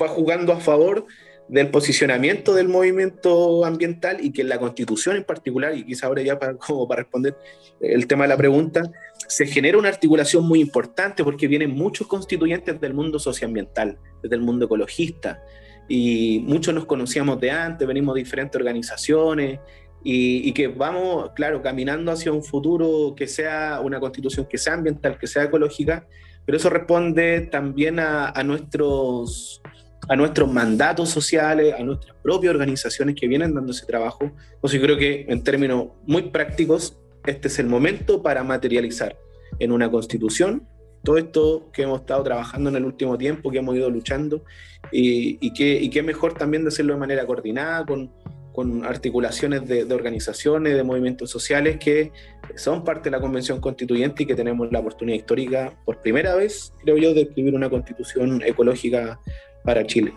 va jugando a favor del posicionamiento del movimiento ambiental y que en la constitución en particular, y quizá ahora ya para, como para responder el tema de la pregunta, se genera una articulación muy importante porque vienen muchos constituyentes del mundo socioambiental, desde el mundo ecologista, y muchos nos conocíamos de antes, venimos de diferentes organizaciones, y, que vamos, claro, caminando hacia un futuro que sea una constitución que sea ambiental, que sea ecológica, pero eso responde también a, nuestros a nuestros mandatos sociales, a nuestras propias organizaciones que vienen dando ese trabajo. Entonces yo creo que en términos muy prácticos, este es el momento para materializar en una constitución todo esto que hemos estado trabajando en el último tiempo, que hemos ido luchando, y, y, que, mejor también hacerlo de manera coordinada, con, con articulaciones de, de, organizaciones, de movimientos sociales que son parte de la Convención Constituyente y que tenemos la oportunidad histórica por primera vez, creo yo, de escribir una constitución ecológica para Chile.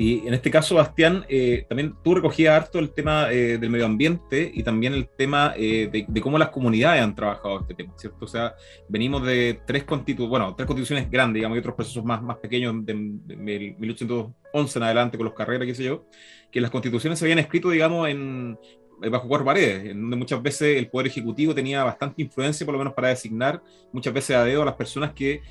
Y en este caso, Bastián, eh, también tú recogías harto el tema eh, del medio ambiente y también el tema eh, de, cómo las comunidades han trabajado este tema, ¿cierto? O sea, venimos de tres constituciones, bueno, tres constituciones grandes, digamos, y otros procesos más, más pequeños de, de 1811 en adelante con los carreras, qué sé yo, que las constituciones se habían escrito, digamos, en, bajo cuatro paredes, en donde muchas veces el Poder Ejecutivo tenía bastante influencia, por lo menos para designar muchas veces a dedo a las personas que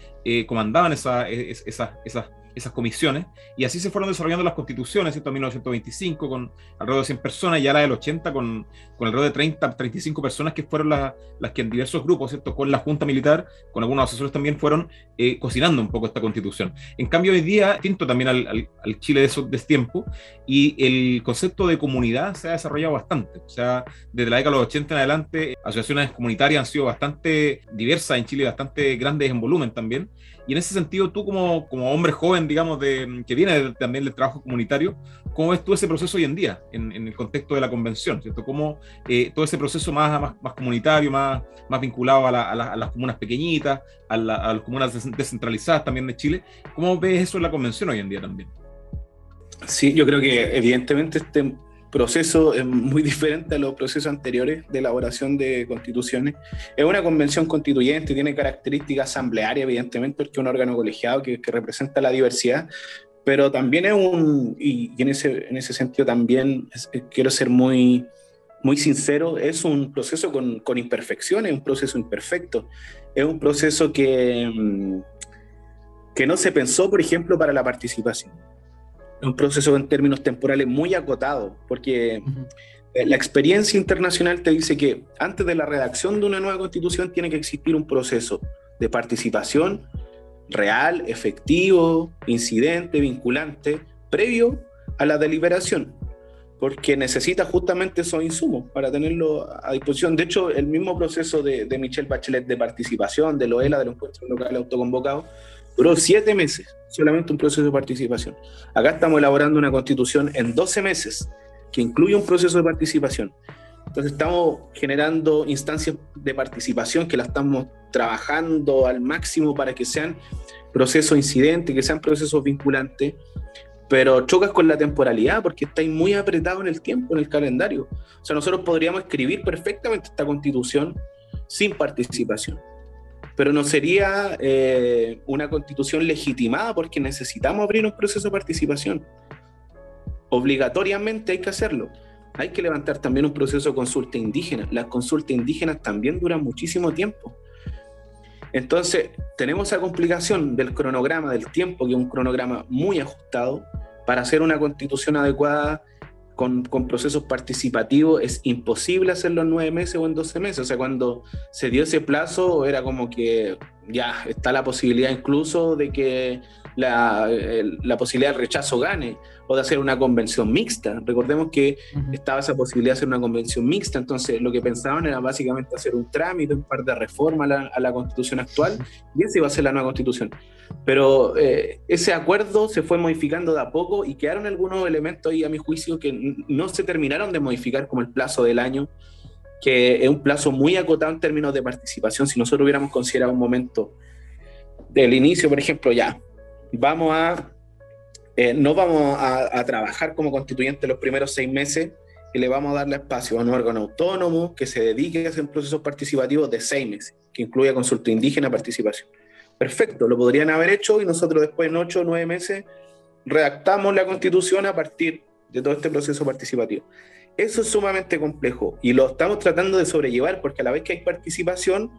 comandaban esa, esas, esas esas comisiones, y así se fueron desarrollando las constituciones, ¿cierto? En 1925 con alrededor de 100 personas, y a la del 80 con, con alrededor de 30, 35 personas que fueron las, las que en diversos grupos, ¿cierto? Con la Junta Militar, con algunos asesores también fueron eh, cocinando un poco esta constitución. En cambio, hoy día, distinto también al, al, Chile de, de ese tiempo, y el concepto de comunidad se ha desarrollado bastante. O sea, desde la década de los 80 en adelante, asociaciones comunitarias han sido bastante diversas en Chile, bastante grandes en volumen también, y en ese sentido, tú como, como hombre joven, digamos, de, que viene también del trabajo comunitario, ¿cómo ves tú ese proceso hoy en día, en, el contexto de la convención? ¿cierto? ¿Cómo eh, todo ese proceso más, más, más comunitario, más, más vinculado a, la, a, las comunas pequeñitas, a, a, las comunas descentralizadas también de Chile, ¿cómo ves eso en la convención hoy en día también? Sí, yo creo que evidentemente este proceso es muy [LAUGHS] diferente a los procesos anteriores de elaboración de constituciones. Es una convención constituyente, tiene características asamblearias, evidentemente, porque es un órgano colegiado que, que representa la diversidad, pero también es un, y, en, ese, en ese sentido también quiero ser muy, muy sincero, es un proceso con, con imperfecciones, un proceso imperfecto. Es un proceso que, mm, que no se pensó, por ejemplo, para la participación un proceso en términos temporales muy acotado, porque la experiencia internacional te dice que antes de la redacción de una nueva constitución tiene que existir un proceso de participación real, efectivo, incidente, vinculante, previo a la deliberación, porque necesita justamente esos insumos para tenerlo a disposición. De hecho, el mismo proceso de, de Michelle Bachelet de participación, de Loela, de los encuentros locales autoconvocados, Duró siete meses, solamente un proceso de participación. Acá estamos elaborando una constitución en 12 meses, que incluye un proceso de participación. Entonces estamos generando instancias de participación que la estamos trabajando al máximo para que sean procesos incidentes, que sean procesos vinculantes, pero chocas con la temporalidad porque está muy apretado en el tiempo, en el calendario. O sea, nosotros podríamos escribir perfectamente esta constitución sin participación pero no sería eh, una constitución legitimada porque necesitamos abrir un proceso de participación. Obligatoriamente hay que hacerlo. Hay que levantar también un proceso de consulta indígena. Las consultas indígenas también duran muchísimo tiempo. Entonces, tenemos esa complicación del cronograma, del tiempo, que es un cronograma muy ajustado para hacer una constitución adecuada con, procesos participativos es imposible hacerlo en nueve meses o en doce meses. O sea, cuando se dio ese plazo era como que ya está la posibilidad incluso de que la, la, posibilidad de rechazo gane o de hacer una convención mixta. Recordemos que estaba esa posibilidad de hacer una convención mixta, entonces lo que pensaban era básicamente hacer un trámite, un par de reformas a la, a la constitución actual y esa iba a ser la nueva constitución. Pero eh, ese acuerdo se fue modificando de a poco y quedaron algunos elementos ahí, a mi juicio, que no se terminaron de modificar como el plazo del año que es un plazo muy acotado en términos de participación. Si nosotros hubiéramos considerado un momento del inicio, por ejemplo, ya, vamos a, eh, no vamos a, trabajar como constituyente los primeros seis meses y le vamos a darle espacio a un órgano autónomo que se dedique a hacer procesos participativos de seis meses, que incluya consulta indígena, participación. Perfecto, lo podrían haber hecho y nosotros después en ocho o nueve meses redactamos la constitución a partir de todo este proceso participativo. Eso es sumamente complejo y lo estamos tratando de sobrellevar porque a la vez que hay participación,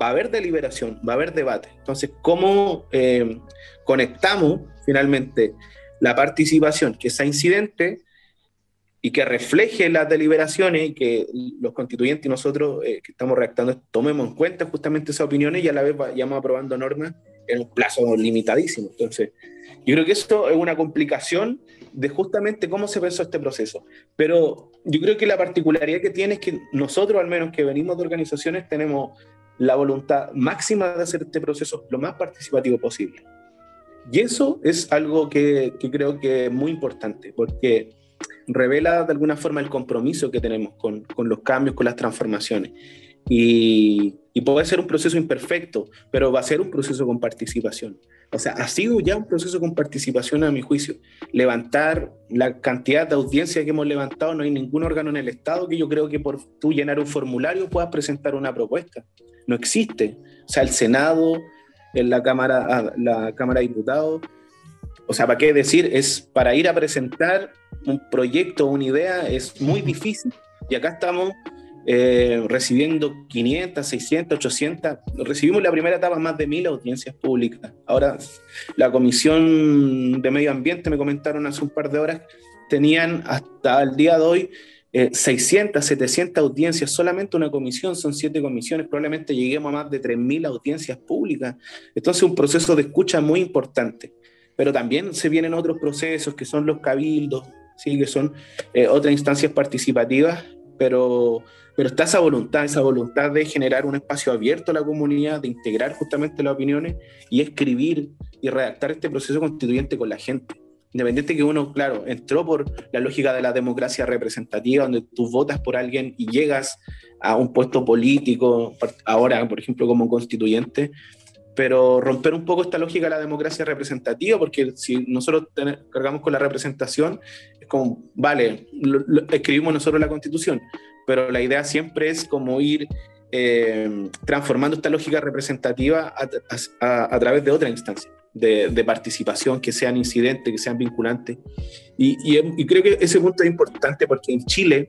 va a haber deliberación, va a haber debate. Entonces, ¿cómo eh, conectamos finalmente la participación que sea incidente y que refleje las deliberaciones y que los constituyentes y nosotros eh, que estamos redactando tomemos en cuenta justamente esas opiniones y a la vez vayamos aprobando normas en un plazo limitadísimo. Entonces, yo creo que esto es una complicación de justamente cómo se pensó este proceso. Pero yo creo que la particularidad que tiene es que nosotros, al menos que venimos de organizaciones, tenemos la voluntad máxima de hacer este proceso lo más participativo posible. Y eso es algo que, que creo que es muy importante, porque revela de alguna forma el compromiso que tenemos con, con los cambios, con las transformaciones. Y, puede ser un proceso imperfecto, pero va a ser un proceso con participación. O sea, ha sido ya un proceso con participación a mi juicio. Levantar la cantidad de audiencia que hemos levantado, no hay ningún órgano en el Estado que yo creo que por tú llenar un formulario puedas presentar una propuesta. No existe. O sea, el Senado, en la Cámara, ah, la Cámara de Diputados, o sea, ¿para qué decir? Es para ir a presentar un proyecto, una idea, es muy difícil. Y acá estamos eh, recibiendo 500, 600, 800. Recibimos la primera etapa más de mil audiencias públicas. Ahora, la Comisión de Medio Ambiente, me comentaron hace un par de horas, tenían hasta el día de hoy 600, eh, 700 audiencias, solamente una comisión, son siete comisiones, probablemente lleguemos a más de 3.000 audiencias públicas. Entonces, un proceso de escucha muy importante. Pero también se vienen otros procesos que son los cabildos, ¿sí? que son eh, otras instancias participativas, pero, pero está esa voluntad, esa voluntad de generar un espacio abierto a la comunidad, de integrar justamente las opiniones y escribir y redactar este proceso constituyente con la gente. Independiente que uno, claro, entró por la lógica de la democracia representativa, donde tú votas por alguien y llegas a un puesto político, ahora, por ejemplo, como constituyente, pero romper un poco esta lógica de la democracia representativa, porque si nosotros cargamos con la representación, es como, vale, escribimos nosotros la constitución, pero la idea siempre es como ir eh, transformando esta lógica representativa a, través de otra instancia. De, participación, que sean incidentes, que sean vinculantes. Y, y creo que ese punto es importante porque en Chile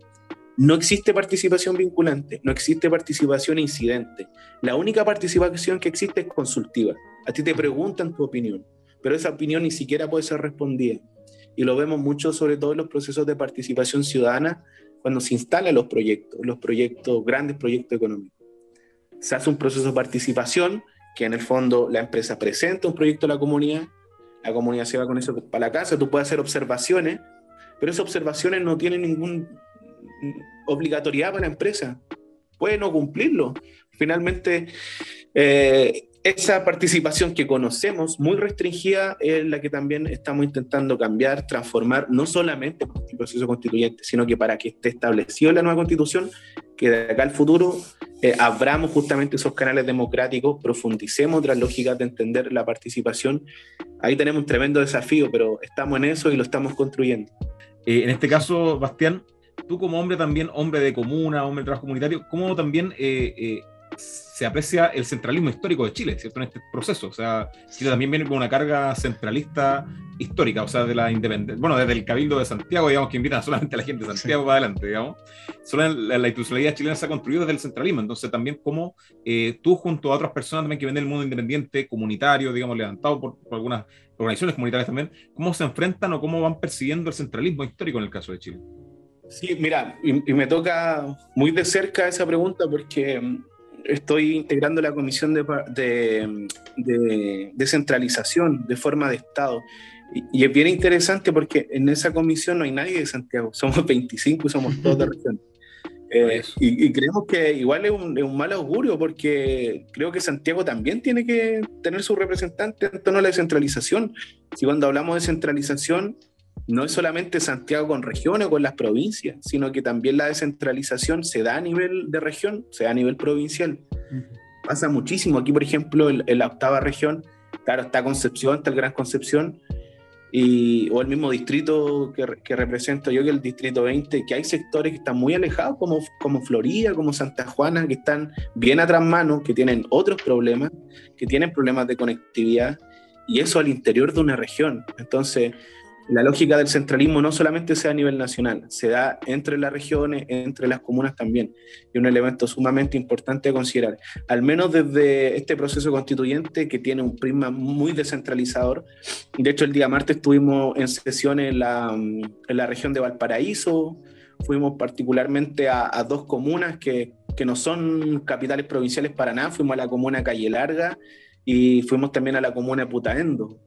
no existe participación vinculante, no existe participación incidente. La única participación que existe es consultiva. A ti te preguntan tu opinión, pero esa opinión ni siquiera puede ser respondida. Y lo vemos mucho, sobre todo en los procesos de participación ciudadana, cuando se instalan los proyectos, los proyectos, grandes proyectos económicos. Se hace un proceso de participación, que en el fondo la empresa presenta un proyecto a la comunidad, la comunidad se va con eso para la casa, tú puedes hacer observaciones, pero esas observaciones no tienen ningún obligatoriedad para la empresa. Puede no cumplirlo. Finalmente, eh, esa participación que conocemos, muy restringida, es la que también estamos intentando cambiar, transformar, no solamente el proceso constituyente, sino que para que esté establecido la nueva constitución, que de acá al futuro eh, abramos justamente esos canales democráticos, profundicemos otras lógicas de entender la participación. Ahí tenemos un tremendo desafío, pero estamos en eso y lo estamos construyendo. Eh, en este caso, Bastián, tú como hombre también, hombre de comuna, hombre de trabajo comunitario, ¿cómo también eh, eh, se aprecia el centralismo histórico de Chile, ¿cierto? En este proceso. O sea, Chile también viene con una carga centralista histórica, o sea, de la independencia. Bueno, desde el Cabildo de Santiago, digamos, que invitan [LAUGHS] solamente a la gente de Santiago para adelante, digamos. Solo la, la, institucionalidad chilena se ha construido desde el centralismo. Entonces, también como eh, tú, junto a otras personas también que ven el mundo independiente, comunitario, digamos, levantado por, por algunas organizaciones comunitarias también, ¿cómo se enfrentan o cómo van persiguiendo el centralismo histórico en el caso de Chile? Sí, mira, y, me toca muy de cerca esa pregunta porque mm, estoy integrando la comisión de, descentralización de forma de Estado. Y, es bien interesante porque en esa comisión no hay nadie de Santiago, [LAUGHS] somos 25 y somos todos de región. Eh, y, creemos que igual es un, es un, mal augurio porque creo que Santiago también tiene que tener su representante en torno a la descentralización. Si cuando hablamos de centralización no es solamente Santiago con regiones o con las provincias, sino que también la descentralización se da a nivel de región, se da a nivel provincial. Pasa muchísimo. Aquí, por ejemplo, en, la octava región, claro, está Concepción, está el Gran Concepción, y, o el mismo distrito que, que, represento yo, que el distrito 20, que hay sectores que están muy alejados, como, como Florida, como Santa Juana, que están bien atrás mano, que tienen otros problemas, que tienen problemas de conectividad, y eso al interior de una región. Entonces, la lógica del centralismo no solamente se da a nivel nacional, se da entre las regiones, entre las comunas también. Y un elemento sumamente importante a considerar, al menos desde este proceso constituyente que tiene un prisma muy descentralizador. De hecho, el día martes estuvimos en sesión en la, región de Valparaíso, fuimos particularmente a, dos comunas que, no son capitales provinciales para nada, fuimos a la comuna Calle Larga y fuimos también a la comuna Putaendo.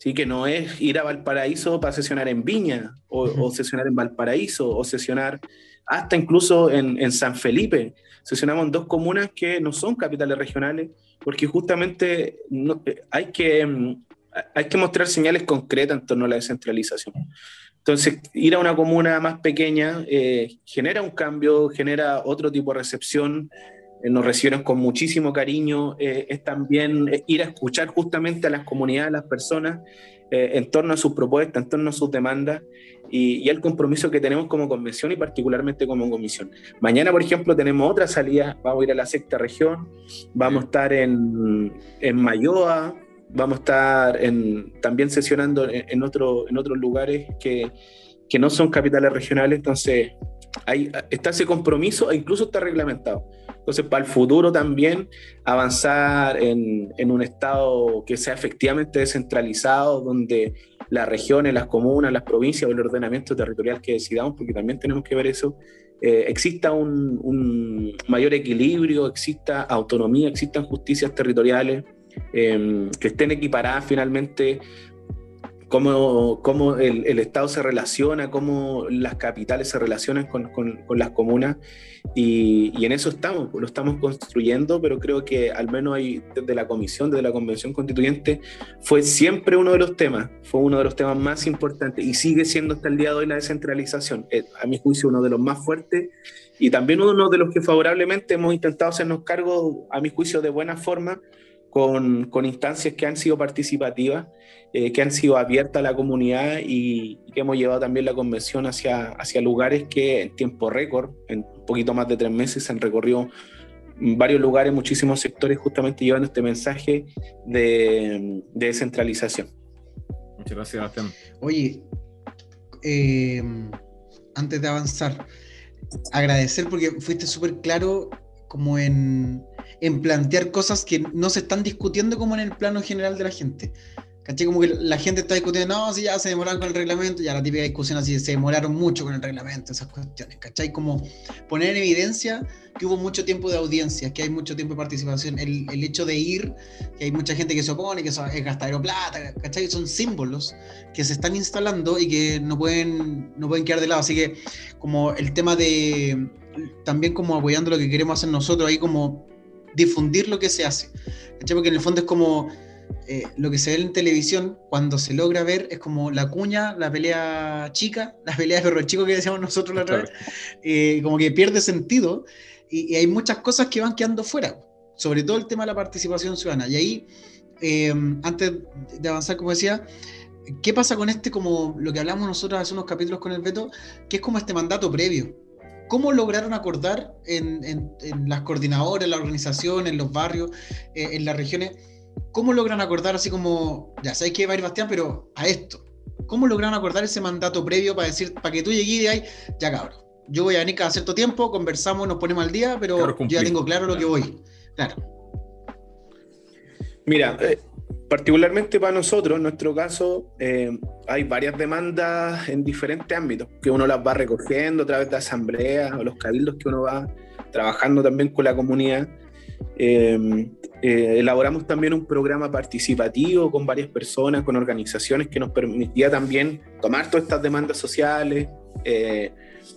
¿Sí? que no es ir a Valparaíso para sesionar en Viña, o, sesionar en Valparaíso, o sesionar hasta incluso en, San Felipe. Sesionamos en dos comunas que no son capitales regionales, porque justamente eh, hay, que, mm, hay que mostrar señales concretas en torno a la descentralización. Entonces, ir a una comuna más pequeña eh, genera un cambio, genera otro tipo de recepción, nos reciben con muchísimo cariño, eh, es también eh, ir a escuchar justamente a las comunidades, a las personas, en torno a sus propuestas, en torno a sus demandas y, y, el compromiso que tenemos como convención y particularmente como comisión. Mañana, por ejemplo, tenemos otra salida, vamos a ir a la sexta región, vamos a estar en, en Mayoa, vamos a estar en, también sesionando en, en, otro, en otros lugares que, que no son capitales regionales, entonces hay, está ese compromiso e incluso está reglamentado. Entonces, para el futuro también avanzar en, en, un Estado que sea efectivamente descentralizado, donde las regiones, las comunas, las provincias o el ordenamiento territorial que decidamos, porque también tenemos que ver eso, eh, exista un, mayor equilibrio, exista autonomía, existan justicias territoriales eh, que estén equiparadas finalmente cómo, cómo el, el, Estado se relaciona, cómo las capitales se relacionan con, con, con las comunas. Y, y, en eso estamos, lo estamos construyendo, pero creo que al menos ahí, desde la comisión, desde la convención constituyente, fue siempre uno de los temas, fue uno de los temas más importantes y sigue siendo hasta el día de hoy la descentralización. Eh, a mi juicio, uno de los más fuertes y también uno de los que favorablemente hemos intentado hacernos cargo, a mi juicio, de buena forma, con, con instancias que han sido participativas eh, que han sido abiertas a la comunidad y, que hemos llevado también la convención hacia, hacia lugares que en tiempo récord, en un poquito más de tres meses, se han recorrido varios lugares, muchísimos sectores, justamente llevando este mensaje de, de descentralización. Muchas gracias, Bastián. Oye, eh, antes de avanzar, agradecer porque fuiste súper claro como en, en plantear cosas que no se están discutiendo como en el plano general de la gente. ¿Cachai? Como que la gente está discutiendo, no, si ya se demoraron con el reglamento, ya la típica discusión así, se demoraron mucho con el reglamento, esas cuestiones, ¿cachai? Como poner en evidencia que hubo mucho tiempo de audiencia, que hay mucho tiempo de participación, el, el hecho de ir, que hay mucha gente que se opone, que es gastar plata, ¿cachai? Son símbolos que se están instalando y que no pueden, no pueden quedar de lado, así que como el tema de, también como apoyando lo que queremos hacer nosotros, ahí como difundir lo que se hace, ¿cachai? Porque en el fondo es como eh, lo que se ve en televisión, cuando se logra ver, es como la cuña, la pelea chica, la pelea de perro chico que decíamos nosotros la otra vez, eh, como que pierde sentido y, hay muchas cosas que van quedando fuera, sobre todo el tema de la participación ciudadana. Y ahí, eh, antes de avanzar, como decía, ¿qué pasa con este, como lo que hablamos nosotros hace unos capítulos con el veto, que es como este mandato previo? ¿Cómo lograron acordar en, en las coordinadoras, en la organización, en los barrios, en las regiones? ¿cómo logran acordar así como, ya sabéis que va a ir Bastián, pero a esto? ¿Cómo logran acordar ese mandato previo para decir, para que tú llegues de ahí, ya cabrón, yo voy a venir cada cierto tiempo, conversamos, nos ponemos al día, pero yo ya tengo claro lo que voy. Claro. Mira, eh, particularmente para nosotros, en nuestro caso, eh, hay varias demandas en diferentes ámbitos, que uno las va recogiendo a través de asambleas o los cabildos que uno va trabajando también con la comunidad. Em, eh, elaboramos también un programa participativo con varias personas, con organizaciones que nos permitía también tomar todas estas demandas sociales eh,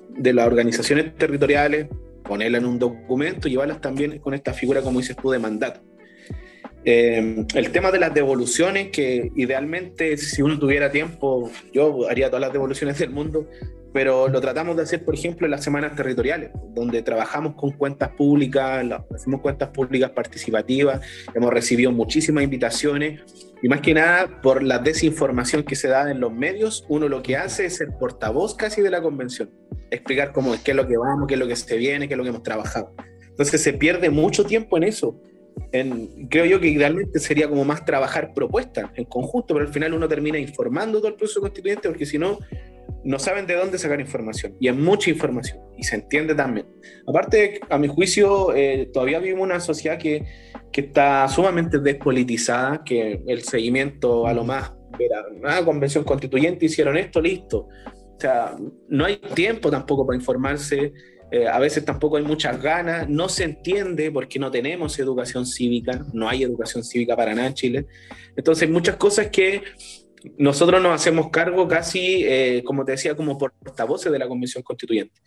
de las organizaciones territoriales, ponerlas en un documento llevarlas también con esta figura, como dices tú, de mandato. Em, el tema de las devoluciones, que idealmente si uno tuviera tiempo, yo haría todas las devoluciones del mundo, pero lo tratamos de hacer, por ejemplo, en las semanas territoriales, donde trabajamos con cuentas públicas, hacemos cuentas públicas participativas, hemos recibido muchísimas invitaciones y más que nada por la desinformación que se da en los medios, uno lo que hace es ser portavoz casi de la convención, explicar cómo es, qué es lo que vamos, qué es lo que se viene, qué es lo que hemos trabajado. Entonces se pierde mucho tiempo en eso. En, creo yo que idealmente sería como más trabajar propuestas en conjunto, pero al final uno termina informando todo el proceso constituyente porque si no, no saben de dónde sacar información y es mucha información y se entiende también. Aparte, a mi juicio, eh, todavía vivimos una sociedad que, que, está sumamente despolitizada, que el seguimiento a lo más de la convención constituyente hicieron esto, listo. O sea, no hay tiempo tampoco para informarse, eh, a veces tampoco hay muchas ganas, no se entiende porque no tenemos educación cívica, no hay educación cívica para nada en Chile. Entonces, muchas cosas que nosotros nos hacemos cargo casi, eh, como te decía, como portavoces de la Convención Constituyente.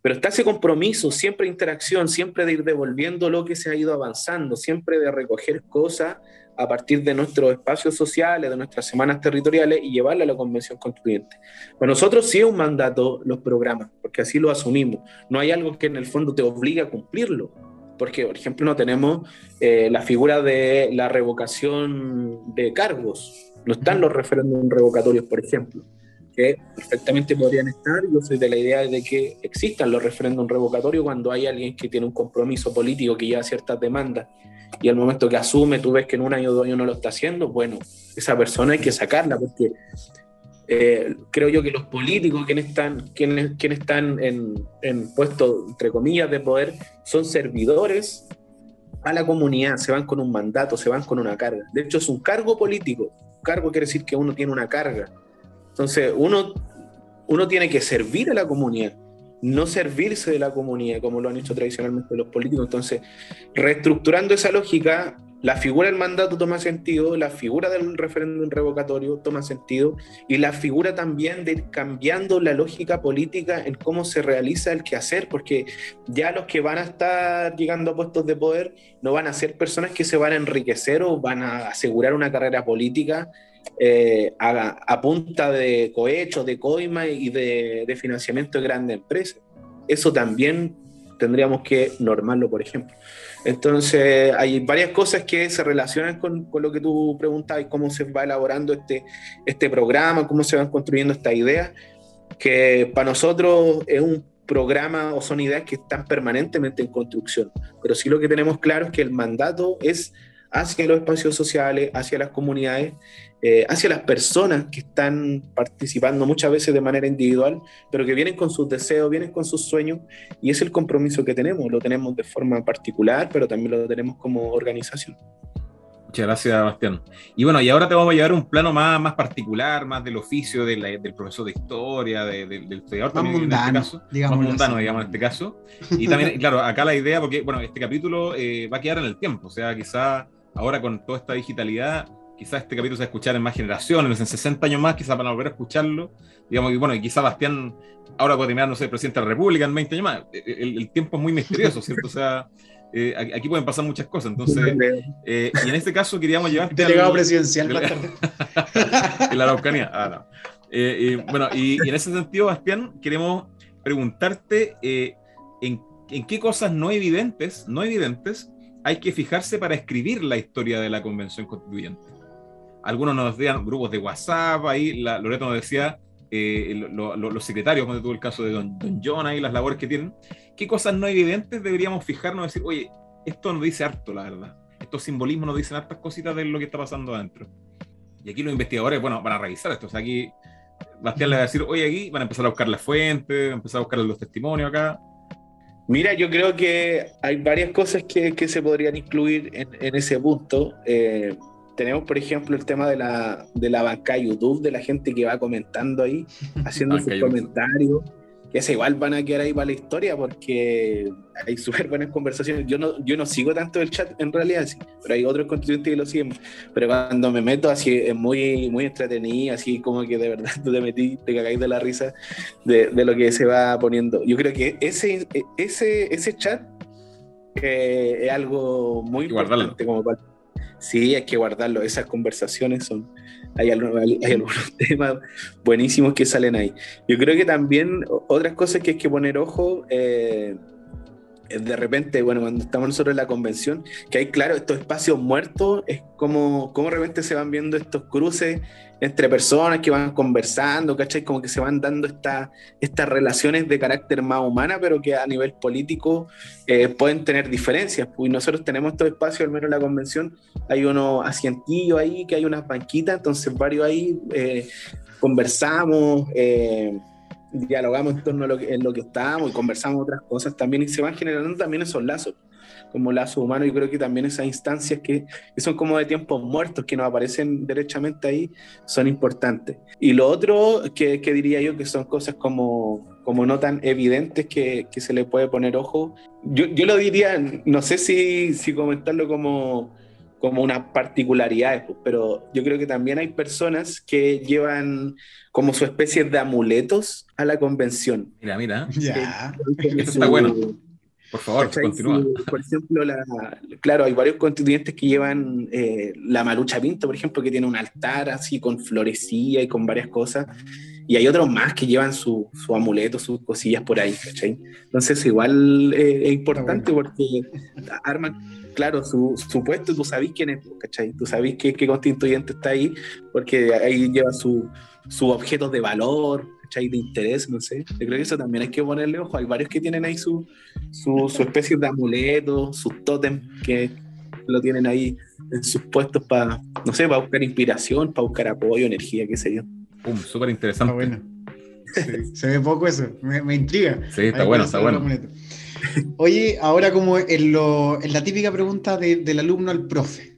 Pero está ese compromiso, siempre interacción, siempre de ir devolviendo lo que se ha ido avanzando, siempre de recoger cosas a partir de nuestros espacios sociales, de nuestras semanas territoriales y llevarla a la Convención Constituyente. Para nosotros sí es un mandato los programas, porque así lo asumimos. No hay algo que en el fondo te obligue a cumplirlo, porque, por ejemplo, no tenemos eh, la figura de la revocación de cargos, no están los referéndums revocatorios, por ejemplo, que perfectamente podrían estar. Yo soy de la idea de que existan los referéndums revocatorios cuando hay alguien que tiene un compromiso político que lleva ciertas demandas y al momento que asume, tú ves que en un año o dos años no lo está haciendo, bueno, esa persona hay que sacarla porque eh, creo yo que los políticos, quienes están, quienes, quienes están en, en puestos, entre comillas, de poder, son servidores a la comunidad, se van con un mandato, se van con una carga. De hecho, es un cargo político. Cargo quiere decir que uno tiene una carga. Entonces, uno, uno tiene que servir a la comunidad no servirse de la comunidad, como lo han hecho tradicionalmente los políticos. Entonces, reestructurando esa lógica, la figura del mandato toma sentido, la figura del referéndum revocatorio toma sentido y la figura también de ir cambiando la lógica política en cómo se realiza el quehacer, porque ya los que van a estar llegando a puestos de poder no van a ser personas que se van a enriquecer o van a asegurar una carrera política eh, a, punta de cohechos, de coima y de, financiamiento de grandes empresas. Eso también tendríamos que normarlo, por ejemplo. Entonces, hay varias cosas que se relacionan con, lo que tú preguntabas cómo se va elaborando este, este programa, cómo se van construyendo estas ideas, que para nosotros es un programa o son ideas que están permanentemente en construcción. Pero sí lo que tenemos claro es que el mandato es hacia los espacios sociales, hacia las comunidades, eh, hacia las personas que están participando muchas veces de manera individual, pero que vienen con sus deseos, vienen con sus sueños, y es el compromiso que tenemos. Lo tenemos de forma particular, pero también lo tenemos como organización. Muchas gracias, Bastián. Y bueno, y ahora te vamos a llevar un plano más, más particular, más del oficio del profesor de historia, del estudiador más también mundano, en este caso. Digamos más mundano, digamos, en este caso. Y también, [LAUGHS] claro, acá la idea, porque, bueno, este capítulo eh, va a quedar en el tiempo, o sea, quizá ahora con toda esta digitalidad, quizás este capítulo se va a escuchar en más generaciones, en 60 años más, quizás van a volver a escucharlo. Digamos, y bueno, y quizás Bastián ahora puede terminar, no sé, presidente de la República en 20 años más. E, e, el, tiempo es muy misterioso, ¿cierto? O sea, eh, aquí pueden pasar muchas cosas. Entonces, eh, y en este caso queríamos llevarte. Delegado presidencial. en la [LAUGHS] Araucanía. Ah, no. Eh, bueno, y, en ese sentido, Bastián, queremos preguntarte en, en qué cosas no evidentes, no evidentes, hay que fijarse para escribir la historia de la Convención Constituyente. Algunos nos decían grupos de WhatsApp, ahí Loreto nos decía eh, los secretarios, cuando tuvo el caso de Don, Don John ahí, las labores que tienen. ¿Qué cosas no evidentes deberíamos fijarnos decir, oye, esto nos dice harto, la verdad? Estos simbolismos nos dicen hartas cositas de lo que está pasando adentro. Y aquí los investigadores, bueno, van a revisar esto. O sea, aquí Bastián le va a decir, oye, aquí van a empezar a buscar la fuente, empezar a buscar los testimonios acá. Mira, yo creo que hay varias cosas que, que se podrían incluir en, en ese punto. Eh, tenemos, por ejemplo, el tema de la, de la banca YouTube, de la gente que va comentando ahí, [LAUGHS] haciendo sus comentarios que es igual van a quedar ahí para la historia porque hay súper buenas conversaciones. Yo no, yo no sigo tanto el chat en realidad, sí, pero hay otros constituyentes que lo siguen. Pero cuando me meto así es muy, muy entretenido, así como que de verdad [LAUGHS] tú te metí, te cagáis de la risa de, de lo que se va poniendo. Yo creo que ese, ese, ese chat eh, es algo muy importante como para Sí, hay que guardarlo. Esas conversaciones son. Hay, algunos, [LAUGHS] temas buenísimos que salen ahí. Yo creo que también otras cosas que hay que poner ojo. Eh, de repente, bueno, cuando estamos nosotros en la convención, que hay, claro, estos espacios muertos, es como, como de repente se van viendo estos cruces entre personas que van conversando, ¿cachai? Como que se van dando estas relaciones de carácter más humana, pero que a nivel político eh, pueden tener diferencias. Pues, y nosotros tenemos estos espacios, al menos en la convención, hay unos asientillos ahí, que hay unas banquitas, entonces varios ahí eh, conversamos. Eh, dialogamos en torno a lo que, en lo que estábamos y conversamos otras cosas también y se van generando también esos lazos como lazo humano. Yo creo que también esas instancias que, son como de tiempos muertos, que nos aparecen derechamente ahí, son importantes. Y lo otro que, diría yo que son cosas como, como no tan evidentes que, que se le puede poner ojo. Yo, yo, lo diría, no sé si, si comentarlo como como una particularidad, pues, pero yo creo que también hay personas que llevan como su especie de amuletos a la convención. Mira, mira. Ya. Eso [LAUGHS] está bueno. Por favor, continúa. por ejemplo, la, claro, hay varios constituyentes que llevan eh, la marucha pinto, por ejemplo, que tiene un altar así con florecilla y con varias cosas. Y hay otros más que llevan su, su amuleto, sus cosillas por ahí, ¿cachai? Entonces, igual eh, es importante porque arman, claro, su, su, puesto, tú sabes quién es, ¿cachai? Tú sabes qué, qué constituyente está ahí, porque ahí lleva sus su objetos de valor, de interés, no sé. Yo creo que eso también hay que ponerle ojo. Hay varios que tienen ahí su, su, su especie de amuleto, sus tótem, que lo tienen ahí en sus puestos para, no sé, para buscar inspiración, para buscar apoyo, energía, qué sé yo. Pum, súper interesante. bueno. se ve poco eso, me, me intriga. Sí, está bueno, está bueno. Oye, ahora como en, la típica pregunta del alumno al profe,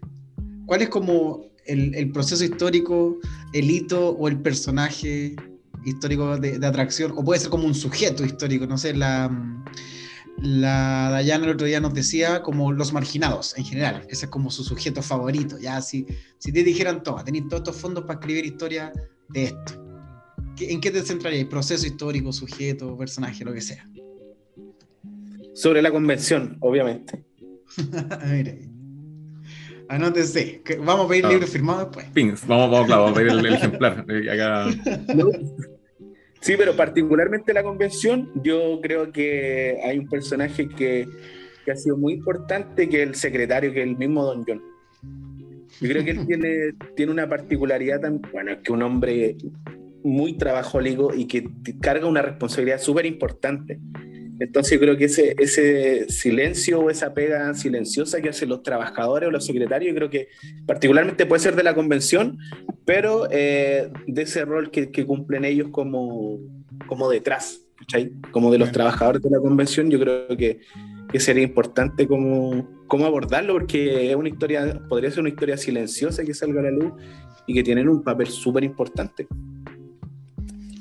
¿cuál es como el, el, proceso histórico, el hito o el personaje histórico de, atracción, o puede ser como un sujeto histórico, no sé, la, la Dayana el otro día nos decía como los marginados en general, ese es como su sujeto favorito, ya si, si te dijeran, toma, tenéis todos estos fondos para escribir historia de esto, ¿en qué te centrarías? ¿Proceso histórico, sujeto, personaje, lo que sea? Sobre la convención, obviamente. [LAUGHS] Mire. Anótese. Vamos a pedir el ah. libro firmado después. Pins. Vamos, vamos, vamos a pedir el, ejemplar. Sí, pero particularmente la convención, yo creo que hay un personaje que, que, ha sido muy importante, que es el secretario, que es el mismo Don John. Yo creo que él [LAUGHS] tiene, tiene una particularidad tan, bueno, es que un hombre muy trabajólico y que carga una responsabilidad súper importante. Entonces yo creo que ese, ese silencio o esa pega silenciosa que hacen los trabajadores o los secretarios, yo creo que particularmente puede ser de la convención, pero eh, de ese rol que, que, cumplen ellos como, como detrás, ¿cachai? Como de los trabajadores de la convención, yo creo que, que sería importante como, como abordarlo, porque es una historia, podría ser una historia silenciosa que salga a la luz y que tienen un papel súper importante.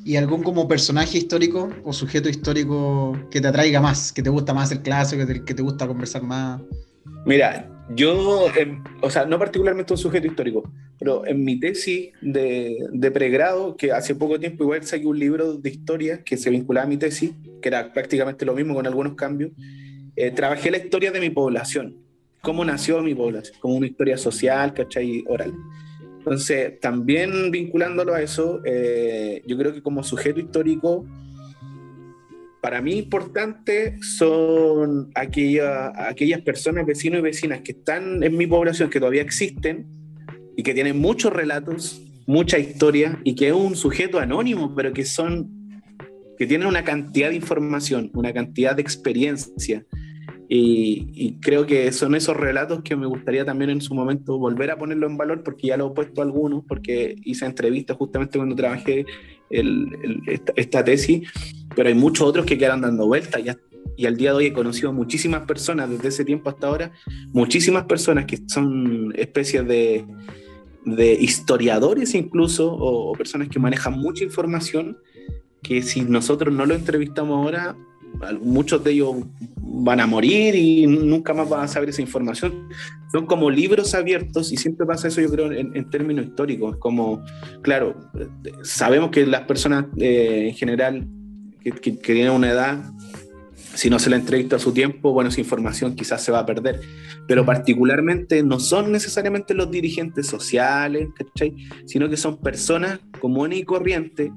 ¿Y algún como personaje histórico o sujeto histórico que te atraiga más, que te gusta más el clásico, que te, que te gusta conversar más? Mira, yo, o sea, no particularmente un sujeto histórico, pero en mi tesis de, de, pregrado, que hace poco tiempo igual saqué un libro de historia que se vinculaba a mi tesis, que era prácticamente lo mismo con algunos cambios, eh, trabajé la historia de mi población, cómo nació mi población, como una historia social, ¿cachai? Oral. Entonces, también vinculándolo a eso, eh, yo creo que como sujeto histórico, para mí importante son aquellas personas, vecinos y vecinas que están en mi población, que todavía existen y que tienen muchos relatos, mucha historia y que es un sujeto anónimo, pero que son que tienen una cantidad de información, una cantidad de experiencia, y, creo que son esos relatos que me gustaría también en su momento volver a ponerlo en valor, porque ya lo he puesto algunos, porque hice entrevistas justamente cuando trabajé esta, tesis, pero hay muchos otros que quedan dando vueltas. Y, y al día de hoy he conocido muchísimas personas, desde ese tiempo hasta ahora, muchísimas personas que son especies de, de historiadores incluso, o, o personas que manejan mucha información, que si nosotros no lo entrevistamos ahora, muchos de ellos van a morir y nunca más van a saber esa información. Son como libros abiertos y siempre pasa eso, yo creo, en, términos históricos. Como, claro, sabemos que las personas eh, en general que, tienen una edad, si no se la entrevista a su tiempo, bueno, esa información quizás se va a perder. Pero particularmente no son necesariamente los dirigentes sociales, sino que son personas comunes y corrientes,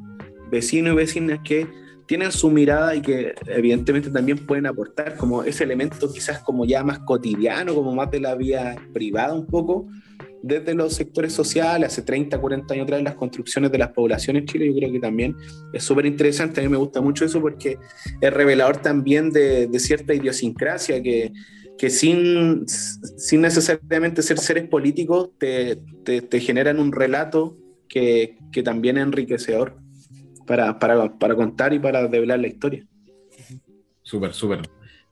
vecinos y vecinas que tienen su mirada y que evidentemente también pueden aportar como ese elemento quizás como ya más cotidiano, como más de la vida privada un poco, desde los sectores sociales, hace 30, 40 años atrás, las construcciones de las poblaciones en Chile, yo creo que también es súper interesante, a mí me gusta mucho eso porque es revelador también de, cierta idiosincrasia que, que sin, sin necesariamente ser seres políticos te, te, te generan un relato que, que también es enriquecedor. Para, para, para contar y para develar la historia. Súper, súper.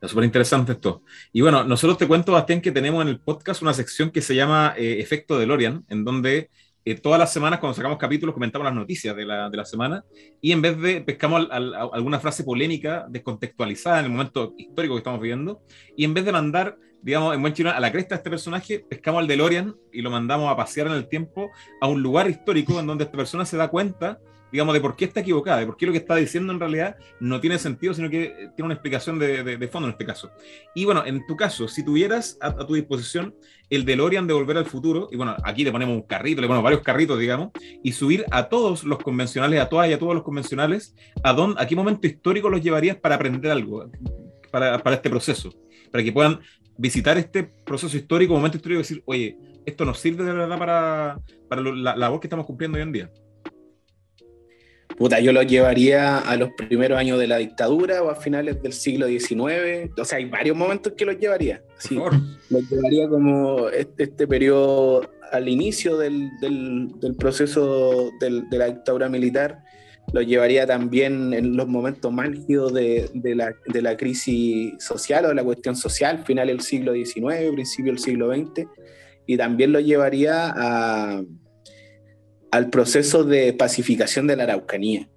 Es súper interesante esto. Y bueno, nosotros te cuento, Bastián, que tenemos en el podcast una sección que se llama eh, Efecto de Lorian, en donde eh, todas las semanas cuando sacamos capítulos comentamos las noticias de la, de la semana y en vez de pescamos alguna frase polémica descontextualizada en el momento histórico que estamos viviendo y en vez de mandar digamos, en buen chino, a la cresta de este personaje, pescamos al DeLorean y lo mandamos a pasear en el tiempo a un lugar histórico en donde esta persona se da cuenta digamos, de por qué está equivocada, de por qué lo que está diciendo en realidad no tiene sentido, sino que tiene una explicación de, fondo en este caso. Y bueno, en tu caso, si tuvieras a, tu disposición el DeLorean de Volver al Futuro, y bueno, aquí le ponemos un carrito, le ponemos varios carritos, digamos, y subir a todos los convencionales, a todas y a todos los convencionales, ¿a, dónde, a qué momento histórico los llevarías para aprender algo, para, para este proceso? Para que puedan visitar este proceso histórico, momento histórico, y decir, oye, esto nos sirve de verdad para, para la labor que estamos cumpliendo hoy en día. Puta, yo lo llevaría a los primeros años de la dictadura o a finales del siglo XIX. O sea, hay varios momentos que los llevaría. Sí, los llevaría como este, este periodo al inicio del, del, proceso de la dictadura militar. Lo llevaría también en los momentos más de, de, la, de la crisis social o de la cuestión social, final del siglo XIX, principio del siglo XX. Y también lo llevaría a al proceso de pacificación de la Araucanía,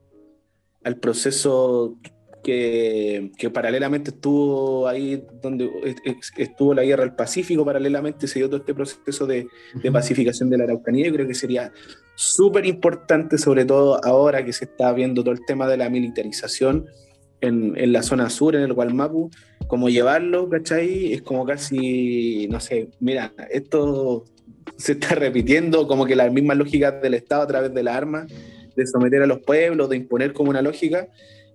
al proceso que, paralelamente estuvo ahí donde estuvo la guerra del Pacífico, paralelamente se dio todo este proceso de, pacificación de la Araucanía. Yo creo que sería súper importante, sobre todo ahora que se está viendo todo el tema de la militarización en, en, la zona sur, en el Gualmapu, como llevarlo, ¿cachai? Es como casi, no sé, mira, esto se está repitiendo como que las mismas lógicas del Estado a través de la arma, de someter a los pueblos, de imponer como una lógica,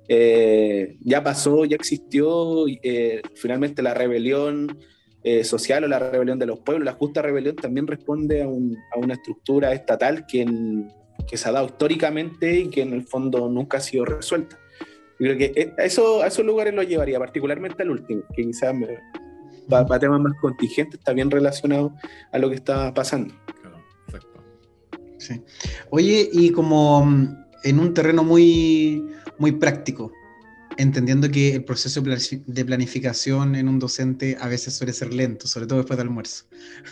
eh, ya pasó, ya existió, eh, finalmente la rebelión eh, social o la rebelión de los pueblos, la justa rebelión también responde a, una estructura estatal que, que, se ha dado históricamente y que en el fondo nunca ha sido resuelta. Creo que a esos lugares lo llevaría, particularmente al último, que quizás me, para, temas más contingentes, está bien relacionado a lo que está pasando. Claro, exacto. Sí. Oye, y como mm, en un terreno muy, muy práctico, entendiendo que el proceso de planificación en un docente a veces suele ser lento, sobre todo después del almuerzo.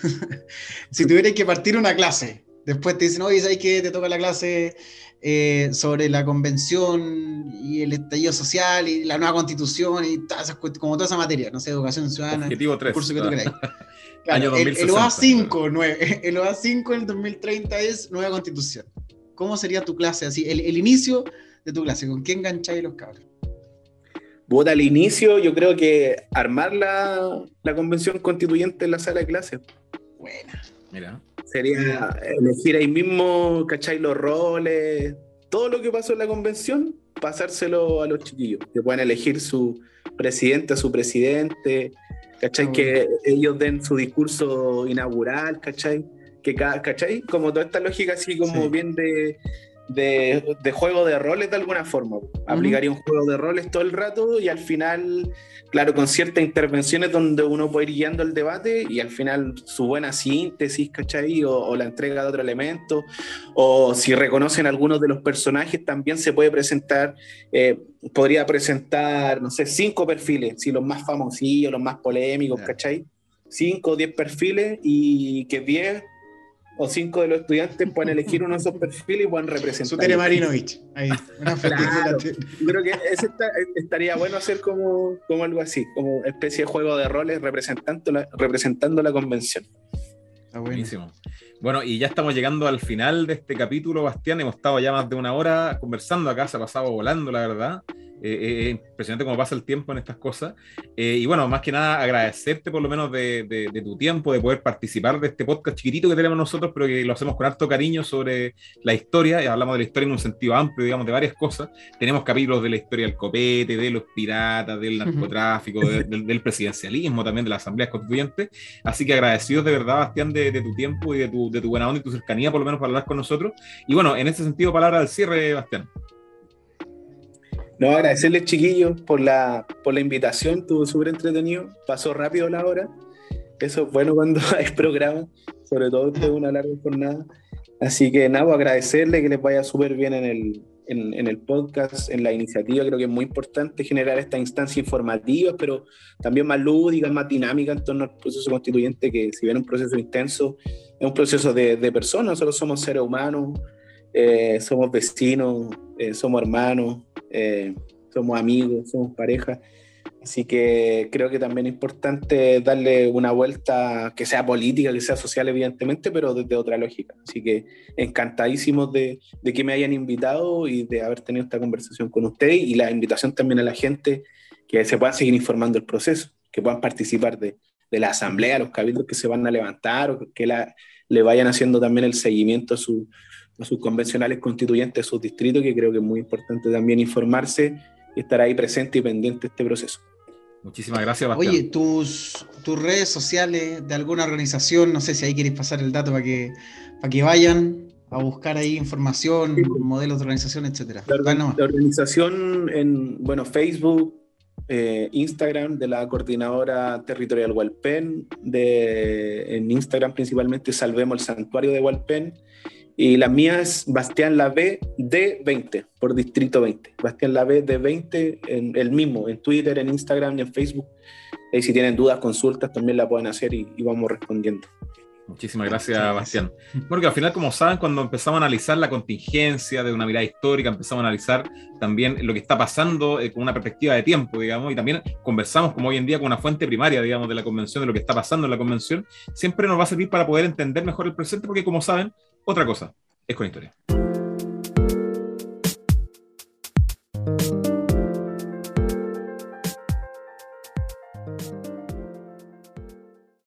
[LAUGHS] si tuvieras que partir una clase, después te dicen, oye, ¿sabes que te toca la clase eh, sobre la convención y el estallido social y la nueva constitución y todas esas, como toda esa materia, no sé, educación ciudadana. Objetivo 3. Curso que tú [LAUGHS] Año 2060, el, OA5, 9, el OA5 [LAUGHS] en el 2030 es nueva constitución. ¿Cómo sería tu clase? Así, el, el inicio de tu clase, ¿con qué engancháis los cabros? Vota al inicio, yo creo que armar la, la convención constituyente en la sala de clases. Buena. Mira. Sería elegir ahí mismo, ¿cachai? Los roles, todo lo que pasó en la convención, pasárselo a los chiquillos, que puedan elegir su presidente, su presidente, ¿cachai? Que ellos den su discurso inaugural, ¿cachai? Que, ¿cachai? Como toda esta lógica así como bien de de, de, juego de roles de alguna forma. Aplicaría un juego de roles todo el rato y al final, claro, con ciertas intervenciones donde uno puede ir guiando el debate y al final su buena síntesis, ¿cachai? O, la entrega de otro elemento, o si reconocen algunos de los personajes, también se puede presentar, eh, podría presentar, no sé, cinco perfiles, si los más famosillos, los más polémicos, ¿cachai? Cinco o diez perfiles y que diez o cinco de los estudiantes pueden elegir uno de esos perfiles y pueden representar. Sutere Marinovich. Ahí, una [LAUGHS] claro, creo que ese estaría bueno hacer como, como algo así, como especie de juego de roles representando la, representando la convención. Está buenísimo. Bueno, y ya estamos llegando al final de este capítulo, Bastián. Hemos estado ya más de una hora conversando acá, se ha pasado volando, la verdad. Eh, eh, impresionante cómo pasa el tiempo en estas cosas. Eh, y bueno, más que nada agradecerte por lo menos de, tu tiempo, de poder participar de este podcast chiquitito que tenemos nosotros, pero que lo hacemos con harto cariño sobre la historia. Y hablamos de la historia en un sentido amplio, digamos, de varias cosas. Tenemos capítulos de la historia del copete, de los piratas, del narcotráfico, del, presidencialismo, también de las asambleas constituyentes. Así que agradecidos de verdad, Bastián, de, tu tiempo y de tu, de tu buena onda y tu cercanía, por lo menos para hablar con nosotros. Y bueno, en ese sentido, palabra al cierre, Bastián. No, agradecerles, chiquillos, por la, por la invitación, estuvo súper entretenido, pasó rápido la hora. Eso es bueno cuando [LAUGHS] hay programa, sobre todo después de una larga jornada. Así que nada, agradecerles que les vaya súper bien en el, en, el podcast, en la iniciativa, creo que es muy importante generar esta instancia informativa, pero también más lúdica, más dinámica en torno al proceso constituyente, que si bien es un proceso intenso, es un proceso de, de personas, nosotros somos seres humanos, eh, somos vecinos, eh, somos hermanos, eh, somos amigos, somos pareja. Así que creo que también es importante darle una vuelta que sea política, que sea social, evidentemente, pero desde otra lógica. Así que encantadísimos de, de que me hayan invitado y de haber tenido esta conversación con ustedes y la invitación también a la gente que se puedan seguir informando del proceso, que puedan participar de, de la asamblea, los cabildos que se van a levantar o que la, le vayan haciendo también el seguimiento a, su, a sus convencionales constituyentes de sus distritos, que creo que es muy importante también informarse y estar ahí presente y pendiente de este proceso. Muchísimas gracias, Bastián. Oye, tus, tus redes sociales de alguna organización, no sé si ahí queréis pasar el dato para que, para que vayan a buscar ahí información, modelos de organización, etcétera. La, organización en bueno, Facebook, eh, Instagram de la coordinadora territorial Hualpen, de, en Instagram principalmente Salvemos el Santuario de Hualpen y la mía es Bastián Lave de 20, por Distrito 20. Bastián Lave de 20, en, el mismo, en Twitter, en Instagram y en Facebook. Y si tienen dudas, consultas, también la pueden hacer y, vamos respondiendo. Muchísimas gracias, Bastián. Bueno, que al final, como saben, cuando empezamos a analizar la contingencia de una mirada histórica, empezamos a analizar también lo que está pasando eh, con una perspectiva de tiempo, digamos, y también conversamos como hoy en día con una fuente primaria, digamos, de la convención, de lo que está pasando en la convención, siempre nos va a servir para poder entender mejor el presente, porque como saben, otra cosa es con historia.